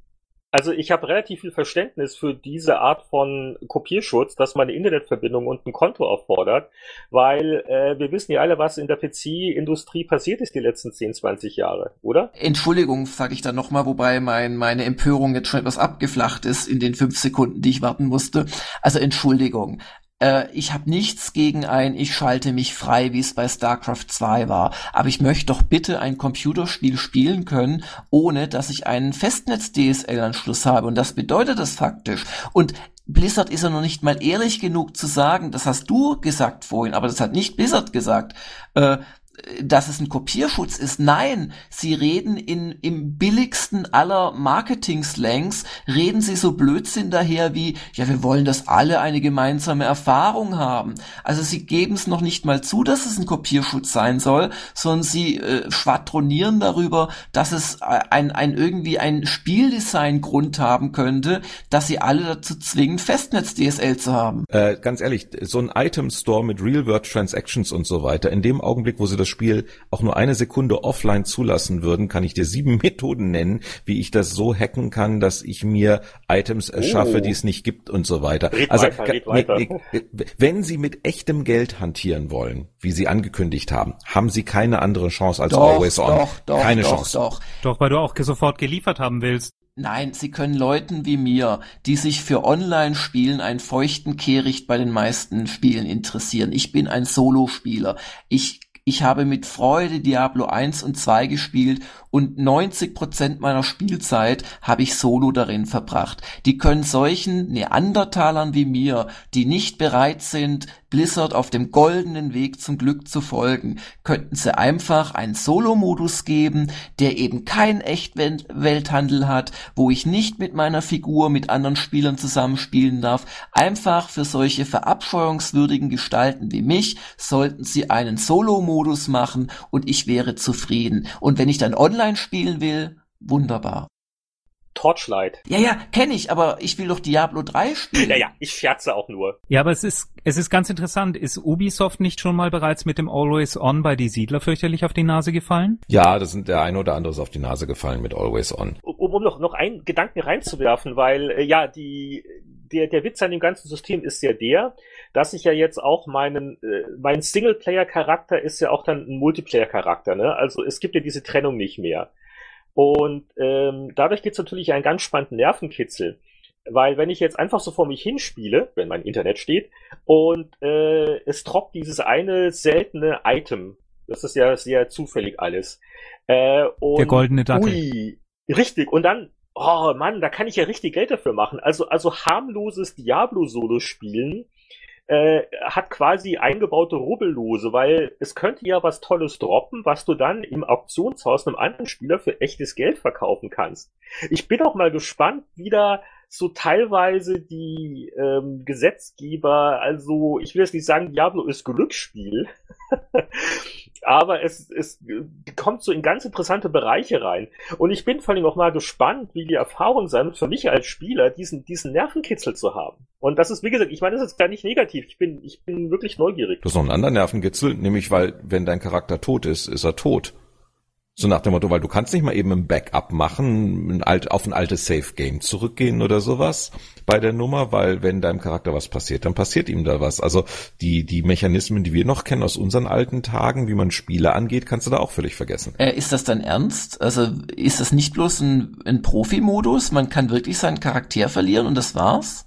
Also ich habe relativ viel Verständnis für diese Art von Kopierschutz, dass man eine Internetverbindung und ein Konto erfordert, weil äh, wir wissen ja alle, was in der PC-Industrie passiert ist die letzten 10, 20 Jahre, oder? Entschuldigung, sage ich dann nochmal, wobei mein, meine Empörung jetzt schon etwas abgeflacht ist in den fünf Sekunden, die ich warten musste. Also Entschuldigung äh, ich habe nichts gegen ein, ich schalte mich frei, wie es bei StarCraft 2 war. Aber ich möchte doch bitte ein Computerspiel spielen können, ohne dass ich einen Festnetz-DSL-Anschluss habe. Und das bedeutet das faktisch. Und Blizzard ist ja noch nicht mal ehrlich genug zu sagen, das hast du gesagt vorhin, aber das hat nicht Blizzard gesagt. Äh, dass es ein Kopierschutz ist. Nein, sie reden in, im billigsten aller Marketing-Slangs, reden sie so Blödsinn daher wie, ja, wir wollen, dass alle eine gemeinsame Erfahrung haben. Also sie geben es noch nicht mal zu, dass es ein Kopierschutz sein soll, sondern sie äh, schwadronieren darüber, dass es ein, ein irgendwie ein Spieldesign-Grund haben könnte, dass sie alle dazu zwingen, Festnetz-DSL zu haben. Äh, ganz ehrlich, so ein Item-Store mit Real-World-Transactions und so weiter, in dem Augenblick, wo sie das Spiel auch nur eine Sekunde offline zulassen würden, kann ich dir sieben Methoden nennen, wie ich das so hacken kann, dass ich mir Items erschaffe, oh. die es nicht gibt und so weiter. Red also weiter, weiter. wenn Sie mit echtem Geld hantieren wollen, wie Sie angekündigt haben, haben Sie keine andere Chance als doch, Always On. Doch, doch, keine doch, Chance. Doch. doch, weil du auch sofort geliefert haben willst. Nein, sie können Leuten wie mir, die sich für Online-Spielen einen feuchten Kehricht bei den meisten Spielen interessieren. Ich bin ein Solospieler. Ich ich habe mit Freude Diablo 1 und 2 gespielt und 90 Prozent meiner Spielzeit habe ich solo darin verbracht. Die können solchen Neandertalern wie mir, die nicht bereit sind, Blizzard auf dem goldenen Weg zum Glück zu folgen, könnten sie einfach einen Solo-Modus geben, der eben kein Echtwelthandel hat, wo ich nicht mit meiner Figur mit anderen Spielern zusammenspielen darf. Einfach für solche verabscheuungswürdigen Gestalten wie mich sollten sie einen Solo-Modus machen und ich wäre zufrieden. Und wenn ich dann online spielen will, wunderbar. Torchlight. Ja, ja, kenne ich, aber ich will doch Diablo 3 spielen. Ja, ja, ich scherze auch nur. Ja, aber es ist, es ist ganz interessant. Ist Ubisoft nicht schon mal bereits mit dem Always On bei die Siedler fürchterlich auf die Nase gefallen? Ja, das sind der eine oder andere ist auf die Nase gefallen mit Always On. Um, um noch, noch einen Gedanken reinzuwerfen, weil, äh, ja, die, der, der Witz an dem ganzen System ist ja der, dass ich ja jetzt auch meinen, äh, mein Singleplayer-Charakter ist ja auch dann ein Multiplayer-Charakter, ne? Also es gibt ja diese Trennung nicht mehr. Und ähm, dadurch gibt's natürlich einen ganz spannenden Nervenkitzel. Weil wenn ich jetzt einfach so vor mich hinspiele, wenn mein Internet steht, und äh, es droppt dieses eine seltene Item, das ist ja sehr zufällig alles. Äh, und, Der goldene Dackel. Ui, richtig. Und dann, oh Mann, da kann ich ja richtig Geld dafür machen. Also, also harmloses Diablo-Solo spielen äh, hat quasi eingebaute Rubbellose, weil es könnte ja was Tolles droppen, was du dann im Auktionshaus einem anderen Spieler für echtes Geld verkaufen kannst. Ich bin auch mal gespannt, wie da so teilweise die ähm, Gesetzgeber, also ich will jetzt nicht sagen, Diablo ist Glücksspiel, aber es, es kommt so in ganz interessante Bereiche rein. Und ich bin vor allem auch mal gespannt, wie die Erfahrung sein für mich als Spieler, diesen, diesen Nervenkitzel zu haben. Und das ist, wie gesagt, ich meine, das ist gar nicht negativ. Ich bin, ich bin wirklich neugierig. Du hast noch einen anderen Nervenkitzel, nämlich weil, wenn dein Charakter tot ist, ist er tot. So nach dem Motto, weil du kannst nicht mal eben ein Backup machen, ein alt, auf ein altes Safe Game zurückgehen oder sowas bei der Nummer, weil wenn deinem Charakter was passiert, dann passiert ihm da was. Also die, die Mechanismen, die wir noch kennen aus unseren alten Tagen, wie man Spiele angeht, kannst du da auch völlig vergessen. Äh, ist das dann ernst? Also ist das nicht bloß ein, ein Profi-Modus? Man kann wirklich seinen Charakter verlieren und das war's?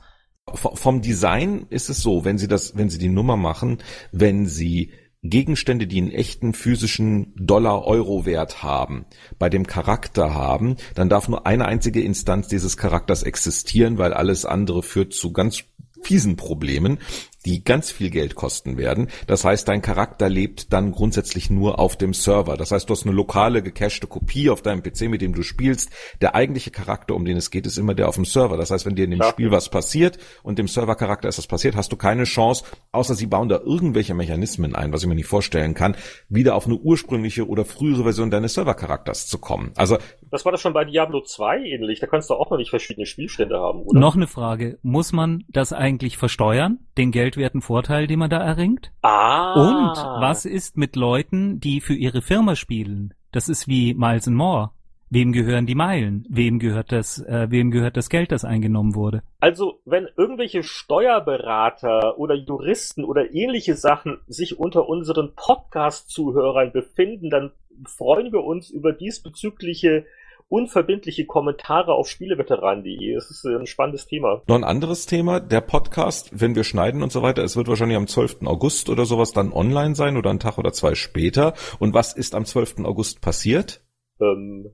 vom Design ist es so, wenn Sie das, wenn Sie die Nummer machen, wenn Sie Gegenstände, die einen echten physischen Dollar-Euro-Wert haben, bei dem Charakter haben, dann darf nur eine einzige Instanz dieses Charakters existieren, weil alles andere führt zu ganz fiesen Problemen die ganz viel Geld kosten werden. Das heißt, dein Charakter lebt dann grundsätzlich nur auf dem Server. Das heißt, du hast eine lokale gecachte Kopie auf deinem PC, mit dem du spielst. Der eigentliche Charakter, um den es geht, ist immer der auf dem Server. Das heißt, wenn dir in dem ja. Spiel was passiert und dem Servercharakter ist das passiert, hast du keine Chance, außer sie bauen da irgendwelche Mechanismen ein, was ich mir nicht vorstellen kann, wieder auf eine ursprüngliche oder frühere Version deines Servercharakters zu kommen. Also das war das schon bei Diablo 2 ähnlich. Da kannst du auch noch nicht verschiedene Spielstände haben, oder? Noch eine Frage. Muss man das eigentlich versteuern? Den Geld geldwerten Vorteil, den man da erringt. Ah. Und was ist mit Leuten, die für ihre Firma spielen? Das ist wie Miles and More. Wem gehören die Meilen? Wem gehört das, äh, wem gehört das Geld, das eingenommen wurde? Also, wenn irgendwelche Steuerberater oder Juristen oder ähnliche Sachen sich unter unseren Podcast-Zuhörern befinden, dann freuen wir uns über diesbezügliche unverbindliche Kommentare auf spieleveteran.de. Es ist ein spannendes Thema. Noch ein anderes Thema, der Podcast, wenn wir schneiden und so weiter, es wird wahrscheinlich am 12. August oder sowas dann online sein oder einen Tag oder zwei später. Und was ist am 12. August passiert? Ähm.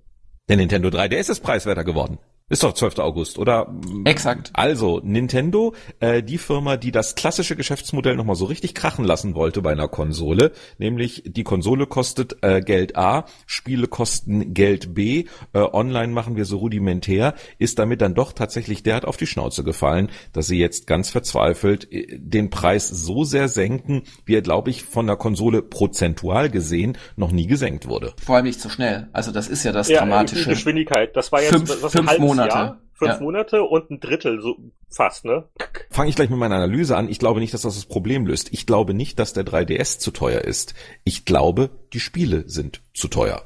Der Nintendo 3DS ist preiswerter geworden. Ist doch 12. August, oder? Exakt. Also, Nintendo, äh, die Firma, die das klassische Geschäftsmodell nochmal so richtig krachen lassen wollte bei einer Konsole, nämlich die Konsole kostet äh, Geld A, Spiele kosten Geld B, äh, online machen wir so rudimentär, ist damit dann doch tatsächlich derart auf die Schnauze gefallen, dass sie jetzt ganz verzweifelt äh, den Preis so sehr senken, wie er, glaube ich, von der Konsole prozentual gesehen noch nie gesenkt wurde. Vor allem nicht so schnell. Also das ist ja das Ja, Dramatische. die Geschwindigkeit. Das war jetzt Fünf- was, fünf ein halbes Monate. Jahr, fünf Ja. Monate und ein Drittel, so fast, ne? Fange ich gleich mit meiner Analyse an. Ich glaube nicht, dass das das Problem löst. Ich glaube nicht, dass der 3DS zu teuer ist. Ich glaube, die Spiele sind zu teuer.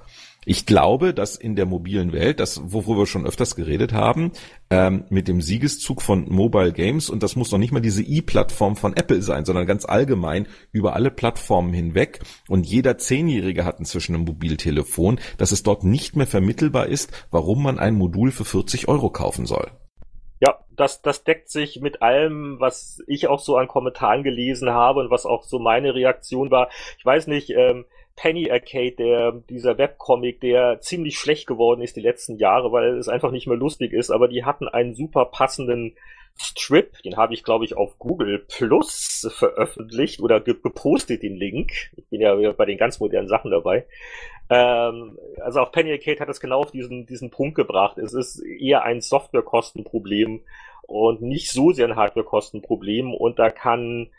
Ich glaube, dass in der mobilen Welt, das worüber wir schon öfters geredet haben, ähm, mit dem Siegeszug von Mobile Games und das muss noch nicht mal diese i-Plattform von Apple sein, sondern ganz allgemein über alle Plattformen hinweg und jeder Zehnjährige hat inzwischen ein Mobiltelefon, dass es dort nicht mehr vermittelbar ist, warum man ein Modul für 40 Euro kaufen soll. Ja, das, das deckt sich mit allem, was ich auch so an Kommentaren gelesen habe und was auch so meine Reaktion war. Ich weiß nicht, ähm, Penny Arcade, der, dieser Webcomic, der ziemlich schlecht geworden ist die letzten Jahre, weil es einfach nicht mehr lustig ist, aber die hatten einen super passenden Strip, den habe ich glaube ich auf Google Plus veröffentlicht oder ge gepostet, den Link. Ich bin ja bei den ganz modernen Sachen dabei. Ähm, also auch Penny Arcade hat es genau auf diesen, diesen Punkt gebracht. Es ist eher ein Softwarekostenproblem und nicht so sehr ein Hardwarekostenproblem und da kann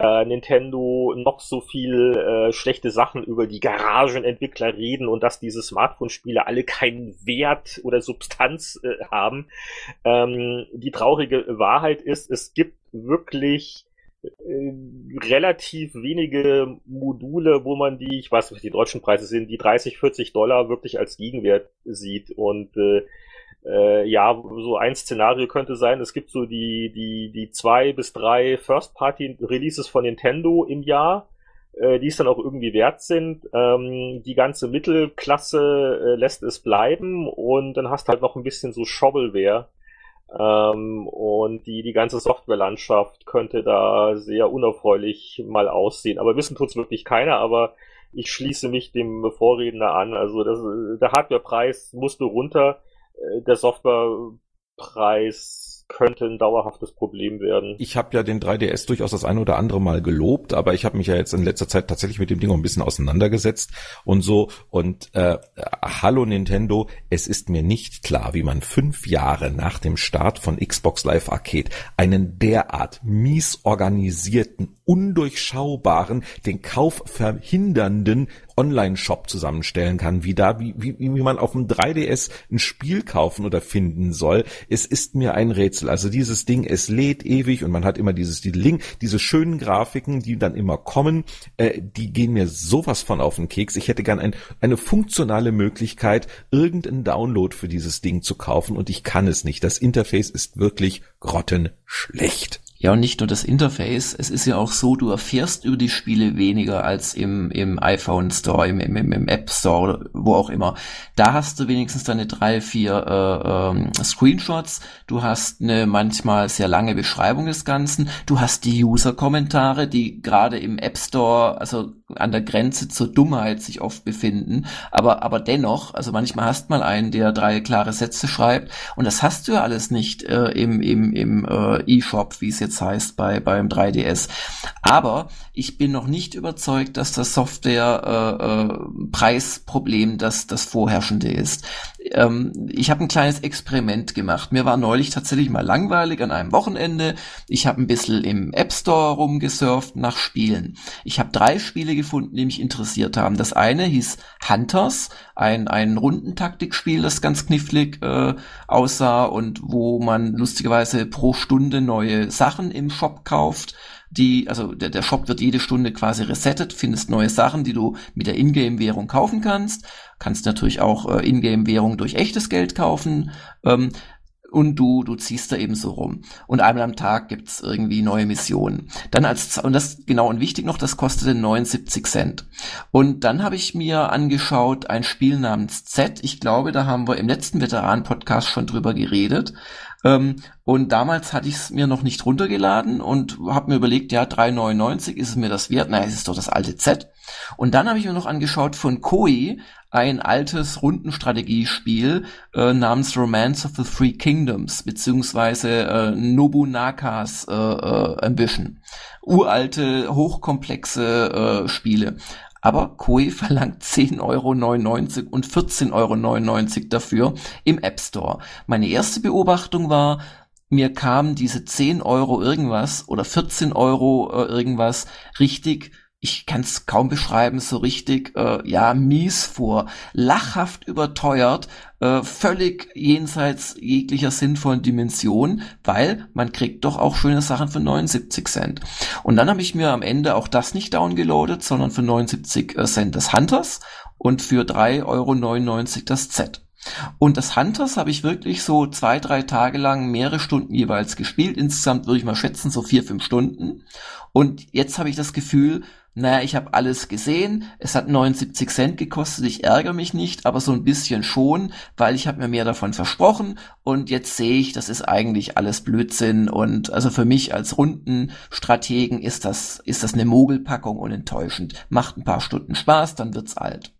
äh, Nintendo noch so viel äh, schlechte Sachen über die Garagenentwickler reden und dass diese Smartphone-Spiele alle keinen Wert oder Substanz äh, haben. Ähm, die traurige Wahrheit ist, es gibt wirklich äh, relativ wenige Module, wo man die, ich weiß nicht, was die deutschen Preise sind, die 30, 40 Dollar wirklich als Gegenwert sieht. Und äh, äh, ja, so ein Szenario könnte sein, es gibt so die, die, die zwei bis drei First-Party-Releases von Nintendo im Jahr, äh, die es dann auch irgendwie wert sind. Ähm, die ganze Mittelklasse äh, lässt es bleiben und dann hast halt noch ein bisschen so Shovelware. Ähm, und die, die ganze Softwarelandschaft könnte da sehr unerfreulich mal aussehen. Aber wissen tut's wirklich keiner, aber ich schließe mich dem Vorredner an. Also das, der Hardwarepreis musste runter. Äh, Der Softwarepreis könnte ein dauerhaftes Problem werden. Ich habe ja den 3DS durchaus das eine oder andere Mal gelobt, aber ich habe mich ja jetzt in letzter Zeit tatsächlich mit dem Ding auch ein bisschen auseinandergesetzt und so. Und äh, hallo Nintendo, es ist mir nicht klar, wie man fünf Jahre nach dem Start von Xbox Live Arcade einen derart mies organisierten, undurchschaubaren, den Kauf verhindernden Online-Shop zusammenstellen kann, wie da, wie, wie, wie man auf dem 3DS ein Spiel kaufen oder finden soll. Es ist mir ein Rätsel. Also dieses Ding, es lädt ewig und man hat immer dieses, die Link, diese schönen Grafiken, die dann immer kommen, äh, die gehen mir sowas von auf den Keks. Ich hätte gern ein, eine funktionale Möglichkeit, irgendeinen Download für dieses Ding zu kaufen und ich kann es nicht. Das Interface ist wirklich grottenschlecht. Ja, und nicht nur das Interface, es ist ja auch so, du erfährst über die Spiele weniger als im, im iPhone Store, im, im, im App Store oder wo auch immer. Da hast du wenigstens deine drei, vier äh, ähm, Screenshots, du hast eine manchmal sehr lange Beschreibung des Ganzen, du hast die User-Kommentare, die gerade im App Store, also an der Grenze zur Dummheit sich oft befinden, aber, aber dennoch, also manchmal hast mal einen, der drei klare Sätze schreibt. Und das hast du ja alles nicht äh, im, im, im äh, E-Shop, wie es jetzt heißt bei beim 3DS. Aber ich bin noch nicht überzeugt, dass das Software-Preisproblem das, das vorherrschende ist. Ähm, ich habe ein kleines Experiment gemacht. Mir war neulich tatsächlich mal langweilig an einem Wochenende. Ich habe ein bisschen im App Store rumgesurft nach Spielen. Ich habe drei Spiele gefunden, die mich interessiert haben. Das eine hieß Hunters, ein, ein Rundentaktikspiel, das ganz knifflig äh, aussah und wo man lustigerweise pro Stunde neue Sachen im Shop kauft die, also der, der Shop wird jede Stunde quasi resettet, findest neue Sachen, die du mit der Ingame-Währung kaufen kannst. Kannst natürlich auch äh, Ingame-Währung durch echtes Geld kaufen. Ähm, und du, du ziehst da eben so rum. Und einmal am Tag gibt's irgendwie neue Missionen. Dann als, und das genau und wichtig noch, das kostete 79 Cent. Und dann habe ich mir angeschaut ein Spiel namens Z. Ich glaube, da haben wir im letzten Veteran-Podcast schon drüber geredet. Ähm, und damals hatte ich es mir noch nicht runtergeladen und habe mir überlegt, ja, 3,99 ist es mir das wert. Naja, es ist doch das alte Z. Und dann habe ich mir noch angeschaut von Koei ein altes Rundenstrategiespiel äh, namens Romance of the Three Kingdoms beziehungsweise äh, Nobunagas äh, äh, Ambition. Uralte, hochkomplexe äh, Spiele. Aber Koei verlangt 10,99 Euro und 14,99 Euro dafür im App Store. Meine erste Beobachtung war, mir kam diese 10 Euro irgendwas oder 14 Euro äh, irgendwas richtig ich kann es kaum beschreiben, so richtig, äh, ja, mies vor, lachhaft überteuert, äh, völlig jenseits jeglicher sinnvollen Dimension, weil man kriegt doch auch schöne Sachen für 79 Cent. Und dann habe ich mir am Ende auch das nicht downgeloadet, sondern für 79 äh, Cent des Hunters und für 3,99 Euro das Z. Und das Hunters habe ich wirklich so zwei, drei Tage lang mehrere Stunden jeweils gespielt. Insgesamt würde ich mal schätzen, so vier, fünf Stunden. Und jetzt habe ich das Gefühl, naja, ich habe alles gesehen, es hat 79 Cent gekostet, ich ärgere mich nicht, aber so ein bisschen schon, weil ich habe mir mehr davon versprochen und jetzt sehe ich, das ist eigentlich alles Blödsinn und also für mich als Rundenstrategen ist das, ist das eine Mogelpackung und enttäuschend. Macht ein paar Stunden Spaß, dann wird's alt.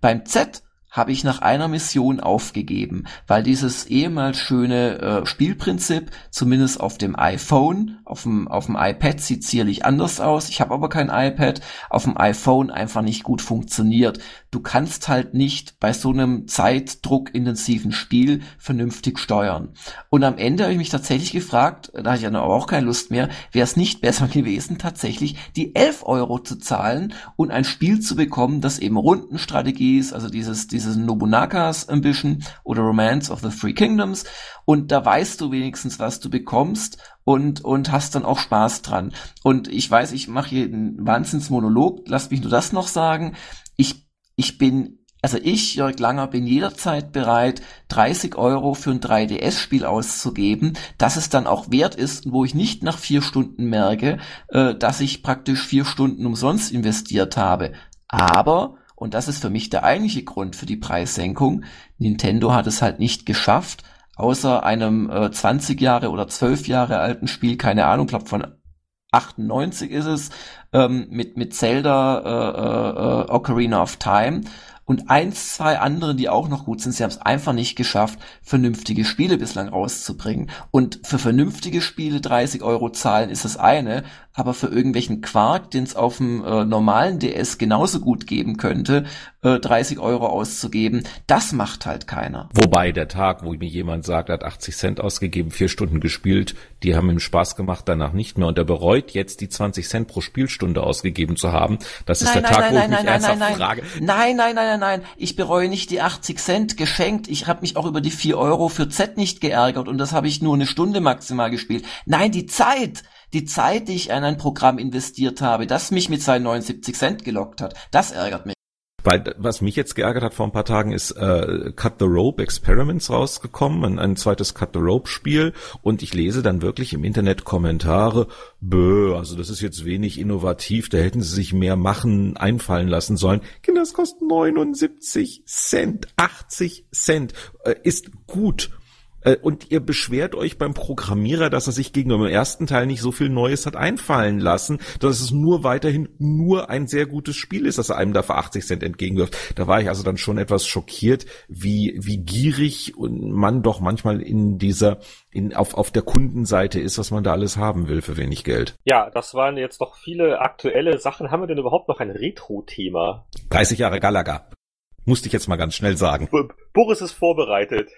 Beim Z habe ich nach einer Mission aufgegeben, weil dieses ehemals schöne äh, Spielprinzip, zumindest auf dem iPhone, auf dem, auf dem iPad sieht zierlich anders aus. Ich habe aber kein iPad, auf dem iPhone einfach nicht gut funktioniert. Du kannst halt nicht bei so einem zeitdruckintensiven Spiel vernünftig steuern. Und am Ende habe ich mich tatsächlich gefragt, da hatte ich ja auch keine Lust mehr, wäre es nicht besser gewesen, tatsächlich die 11 Euro zu zahlen und ein Spiel zu bekommen, das eben Rundenstrategie ist, also dieses, dieses dieses Nobunagas Ambition oder Romance of the Three Kingdoms und da weißt du wenigstens, was du bekommst und und hast dann auch Spaß dran. Und ich weiß, ich mache hier einen Wahnsinnsmonolog, lass mich nur das noch sagen. Ich ich bin also ich, Jörg Langer, bin jederzeit bereit, 30 Euro für ein 3DS-Spiel auszugeben, dass es dann auch wert ist, wo ich nicht nach vier Stunden merke, äh, dass ich praktisch vier Stunden umsonst investiert habe. Aber und das ist für mich der eigentliche Grund für die Preissenkung. Nintendo hat es halt nicht geschafft, außer einem äh, 20 Jahre oder 12 Jahre alten Spiel, keine Ahnung, glaube von 98 ist es, ähm, mit, mit Zelda äh, äh, Ocarina of Time und eins, zwei andere, die auch noch gut sind. Sie haben es einfach nicht geschafft, vernünftige Spiele bislang rauszubringen. Und für vernünftige Spiele 30 Euro zahlen ist das eine, aber für irgendwelchen Quark, den es auf dem äh, normalen DS genauso gut geben könnte, äh, 30 Euro auszugeben, das macht halt keiner. Wobei der Tag, wo mir jemand sagt, er hat 80 Cent ausgegeben, vier Stunden gespielt, die haben ihm Spaß gemacht, danach nicht mehr und er bereut jetzt die 20 Cent pro Spielstunde ausgegeben zu haben. Das ist nein, der nein, Tag, nein, wo nein, ich mich nein, ernsthaft nein, nein. frage. Nein, nein, nein, nein, nein. Ich bereue nicht die 80 Cent geschenkt. Ich habe mich auch über die 4 Euro für Z nicht geärgert und das habe ich nur eine Stunde maximal gespielt. Nein, die Zeit die Zeit, die ich in ein Programm investiert habe, das mich mit seinen 79 Cent gelockt hat, das ärgert mich. Weil, was mich jetzt geärgert hat vor ein paar Tagen ist äh, Cut the Rope Experiments rausgekommen, ein, ein zweites Cut the Rope Spiel und ich lese dann wirklich im Internet Kommentare, bö, also das ist jetzt wenig innovativ, da hätten sie sich mehr machen, einfallen lassen sollen. Kinder, das kostet 79 Cent, 80 Cent, äh, ist gut und ihr beschwert euch beim Programmierer, dass er sich gegenüber dem ersten Teil nicht so viel Neues hat einfallen lassen, dass es nur weiterhin nur ein sehr gutes Spiel ist, dass er einem da für 80 Cent entgegenwirft. Da war ich also dann schon etwas schockiert, wie, wie gierig man doch manchmal in dieser, in, auf, auf der Kundenseite ist, was man da alles haben will für wenig Geld. Ja, das waren jetzt doch viele aktuelle Sachen. Haben wir denn überhaupt noch ein Retro-Thema? 30 Jahre Galaga. Musste ich jetzt mal ganz schnell sagen. Boris ist vorbereitet.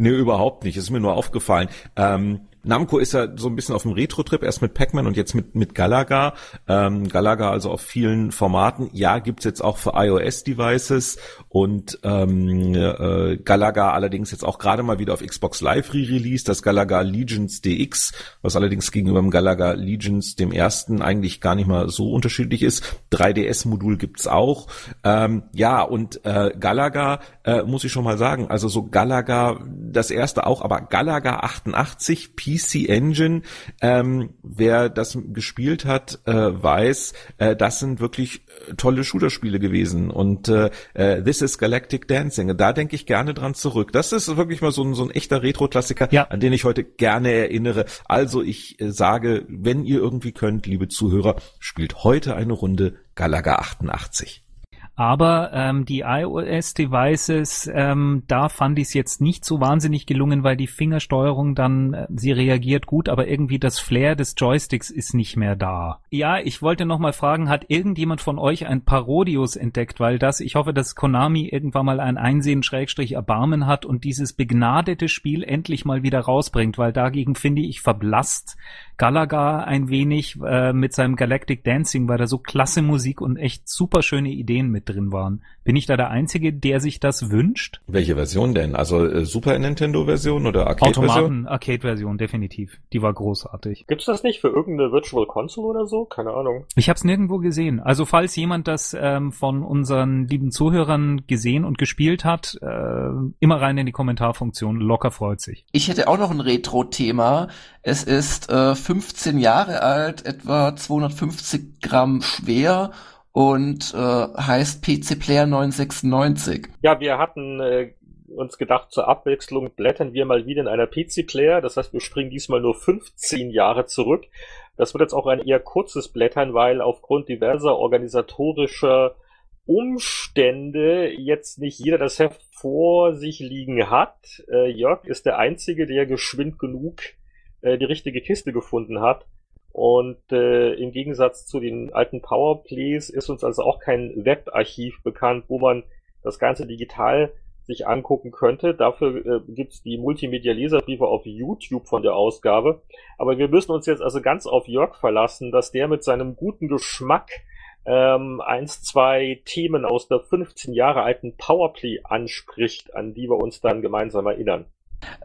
Nee, überhaupt nicht. Ist mir nur aufgefallen. Ähm, Namco ist ja so ein bisschen auf dem Retro-Trip, erst mit Pac-Man und jetzt mit, mit Galaga. Ähm, Galaga also auf vielen Formaten. Ja, gibt's jetzt auch für iOS-Devices und ähm, äh, Galaga allerdings jetzt auch gerade mal wieder auf Xbox Live re-released, das Galaga Legions DX, was allerdings gegenüber dem Galaga Legions, dem ersten, eigentlich gar nicht mal so unterschiedlich ist. 3DS-Modul gibt's auch. Ähm, ja, und äh, Galaga, äh, muss ich schon mal sagen, also so Galaga, das erste auch, aber Galaga 88, PC Engine. Ähm, wer das gespielt hat, äh, weiß, äh, das sind wirklich äh, tolle Shooter-Spiele gewesen. Und äh, äh, This is Galactic Dancing. Da denke ich gerne dran zurück. Das ist wirklich mal so ein, so ein echter Retro-Klassiker, ja. an den ich heute gerne erinnere. Also ich äh, sage, wenn ihr irgendwie könnt, liebe Zuhörer, spielt heute eine Runde Galaga 88. Aber ähm, die iOS-Devices, ähm, da fand ich es jetzt nicht so wahnsinnig gelungen, weil die Fingersteuerung dann, äh, sie reagiert gut, aber irgendwie das Flair des Joysticks ist nicht mehr da. Ja, ich wollte noch mal fragen, hat irgendjemand von euch ein Parodius entdeckt? Weil das, ich hoffe, dass Konami irgendwann mal ein Einsehen Schrägstrich Erbarmen hat und dieses begnadete Spiel endlich mal wieder rausbringt, weil dagegen finde ich verblasst Galaga ein wenig äh, mit seinem Galactic Dancing, weil da so klasse Musik und echt super schöne Ideen mit drin waren. Bin ich da der Einzige, der sich das wünscht? Welche Version denn? Also äh, Super Nintendo Version oder Arcade Version? Automaten Arcade Version, definitiv. Die war großartig. Gibt's das nicht für irgendeine Virtual Console oder so? Keine Ahnung. Ich habe es nirgendwo gesehen. Also falls jemand das ähm, von unseren lieben Zuhörern gesehen und gespielt hat, äh, immer rein in die Kommentarfunktion. Locker freut sich. Ich hätte auch noch ein Retro-Thema. Es ist äh, 15 Jahre alt, etwa 250 Gramm schwer und äh, heißt PC Player 996. Ja, wir hatten äh, uns gedacht, zur Abwechslung blättern wir mal wieder in einer PC Player. Das heißt, wir springen diesmal nur 15 Jahre zurück. Das wird jetzt auch ein eher kurzes Blättern, weil aufgrund diverser organisatorischer Umstände jetzt nicht jeder das Heft vor sich liegen hat. Äh, Jörg ist der Einzige, der geschwind genug äh, die richtige Kiste gefunden hat. Und äh, im Gegensatz zu den alten Powerplays ist uns also auch kein Webarchiv bekannt, wo man das Ganze digital sich angucken könnte. Dafür äh, gibt's die Multimedia-Leserbriefe auf YouTube von der Ausgabe. Aber wir müssen uns jetzt also ganz auf Jörg verlassen, dass der mit seinem guten Geschmack ähm, eins, zwei Themen aus der 15 Jahre alten Powerplay anspricht, an die wir uns dann gemeinsam erinnern.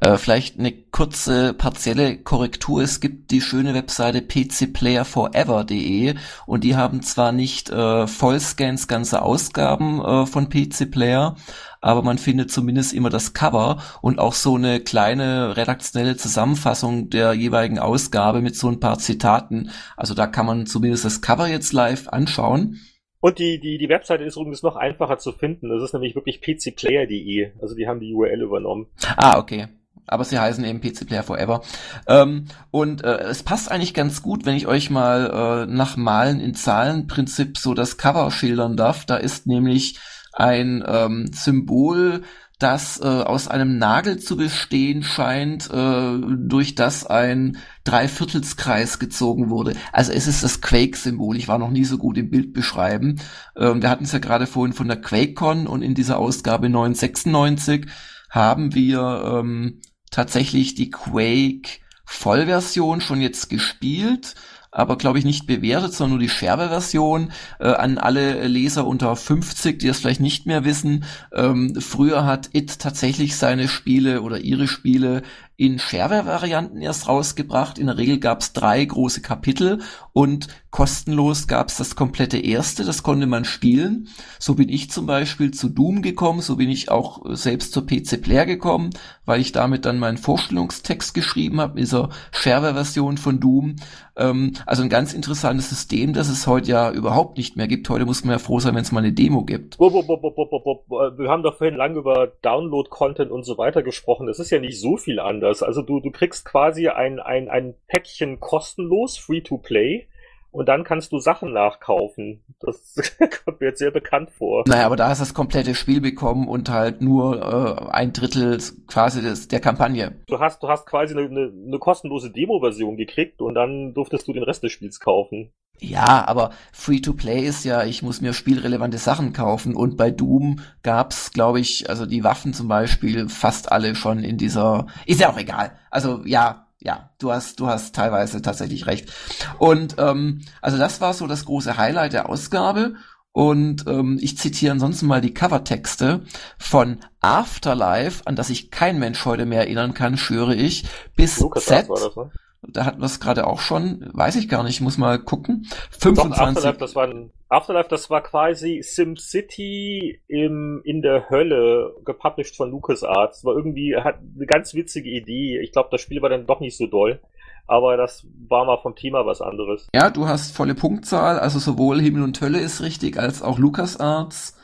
Äh, vielleicht eine kurze partielle Korrektur. Es gibt die schöne Webseite pcplayerforever.de und die haben zwar nicht äh, Vollscans ganze Ausgaben äh, von PC Player, aber man findet zumindest immer das Cover und auch so eine kleine redaktionelle Zusammenfassung der jeweiligen Ausgabe mit so ein paar Zitaten. Also da kann man zumindest das Cover jetzt live anschauen. Und die, die, die Webseite ist übrigens noch einfacher zu finden. Das ist nämlich wirklich pcplayer.de. Also die haben die URL übernommen. Ah, okay. Aber sie heißen eben PC Player Forever. Ähm, und äh, es passt eigentlich ganz gut, wenn ich euch mal äh, nach Malen in Zahlenprinzip so das Cover schildern darf. Da ist nämlich ein ähm, Symbol das äh, aus einem Nagel zu bestehen scheint, äh, durch das ein Dreiviertelskreis gezogen wurde. Also es ist das Quake-Symbol. Ich war noch nie so gut im Bild beschreiben. Ähm, wir hatten es ja gerade vorhin von der QuakeCon und in dieser Ausgabe 996 haben wir ähm, tatsächlich die Quake Vollversion schon jetzt gespielt aber glaube ich nicht bewertet, sondern nur die Scherbe-Version äh, an alle Leser unter 50, die das vielleicht nicht mehr wissen. Ähm, früher hat It tatsächlich seine Spiele oder ihre Spiele in Shareware-Varianten erst rausgebracht. In der Regel gab es drei große Kapitel und kostenlos gab es das komplette erste, das konnte man spielen. So bin ich zum Beispiel zu Doom gekommen, so bin ich auch selbst zur PC Player gekommen, weil ich damit dann meinen Vorstellungstext geschrieben habe, dieser Shareware-Version von Doom. Ähm, also ein ganz interessantes System, das es heute ja überhaupt nicht mehr gibt. Heute muss man ja froh sein, wenn es mal eine Demo gibt. Wir haben doch vorhin lange über Download-Content und so weiter gesprochen. Das ist ja nicht so viel anders anders. Also du, du kriegst quasi ein, ein, ein Päckchen kostenlos, free to play, und dann kannst du Sachen nachkaufen. Das kommt mir jetzt sehr bekannt vor. Naja, aber da hast du das komplette Spiel bekommen und halt nur äh, ein Drittel quasi des, der Kampagne. Du hast, du hast quasi eine, eine, eine kostenlose Demo-Version gekriegt und dann durftest du den Rest des Spiels kaufen. Ja, aber Free-to-Play ist ja, ich muss mir spielrelevante Sachen kaufen und bei Doom gab's, glaube ich, also die Waffen zum Beispiel fast alle schon in dieser, ist ja auch egal. Also ja, ja, du hast, du hast teilweise tatsächlich recht. Und ähm, also das war so das große Highlight der Ausgabe. Und ähm, ich zitiere ansonsten mal die Covertexte von Afterlife, an das sich kein Mensch heute mehr erinnern kann, schwöre ich, bis Z. Das, ne? Da hatten wir es gerade auch schon. Weiß ich gar nicht, muss mal gucken. 25. Doch, Afterlife, das war ein, Afterlife, das war quasi SimCity im, in der Hölle, gepublished von LucasArts. War irgendwie, hat eine ganz witzige Idee. Ich glaube, das Spiel war dann doch nicht so doll. Aber das war mal vom Thema was anderes. Ja, du hast volle Punktzahl, also sowohl Himmel und Hölle ist richtig, als auch LucasArts.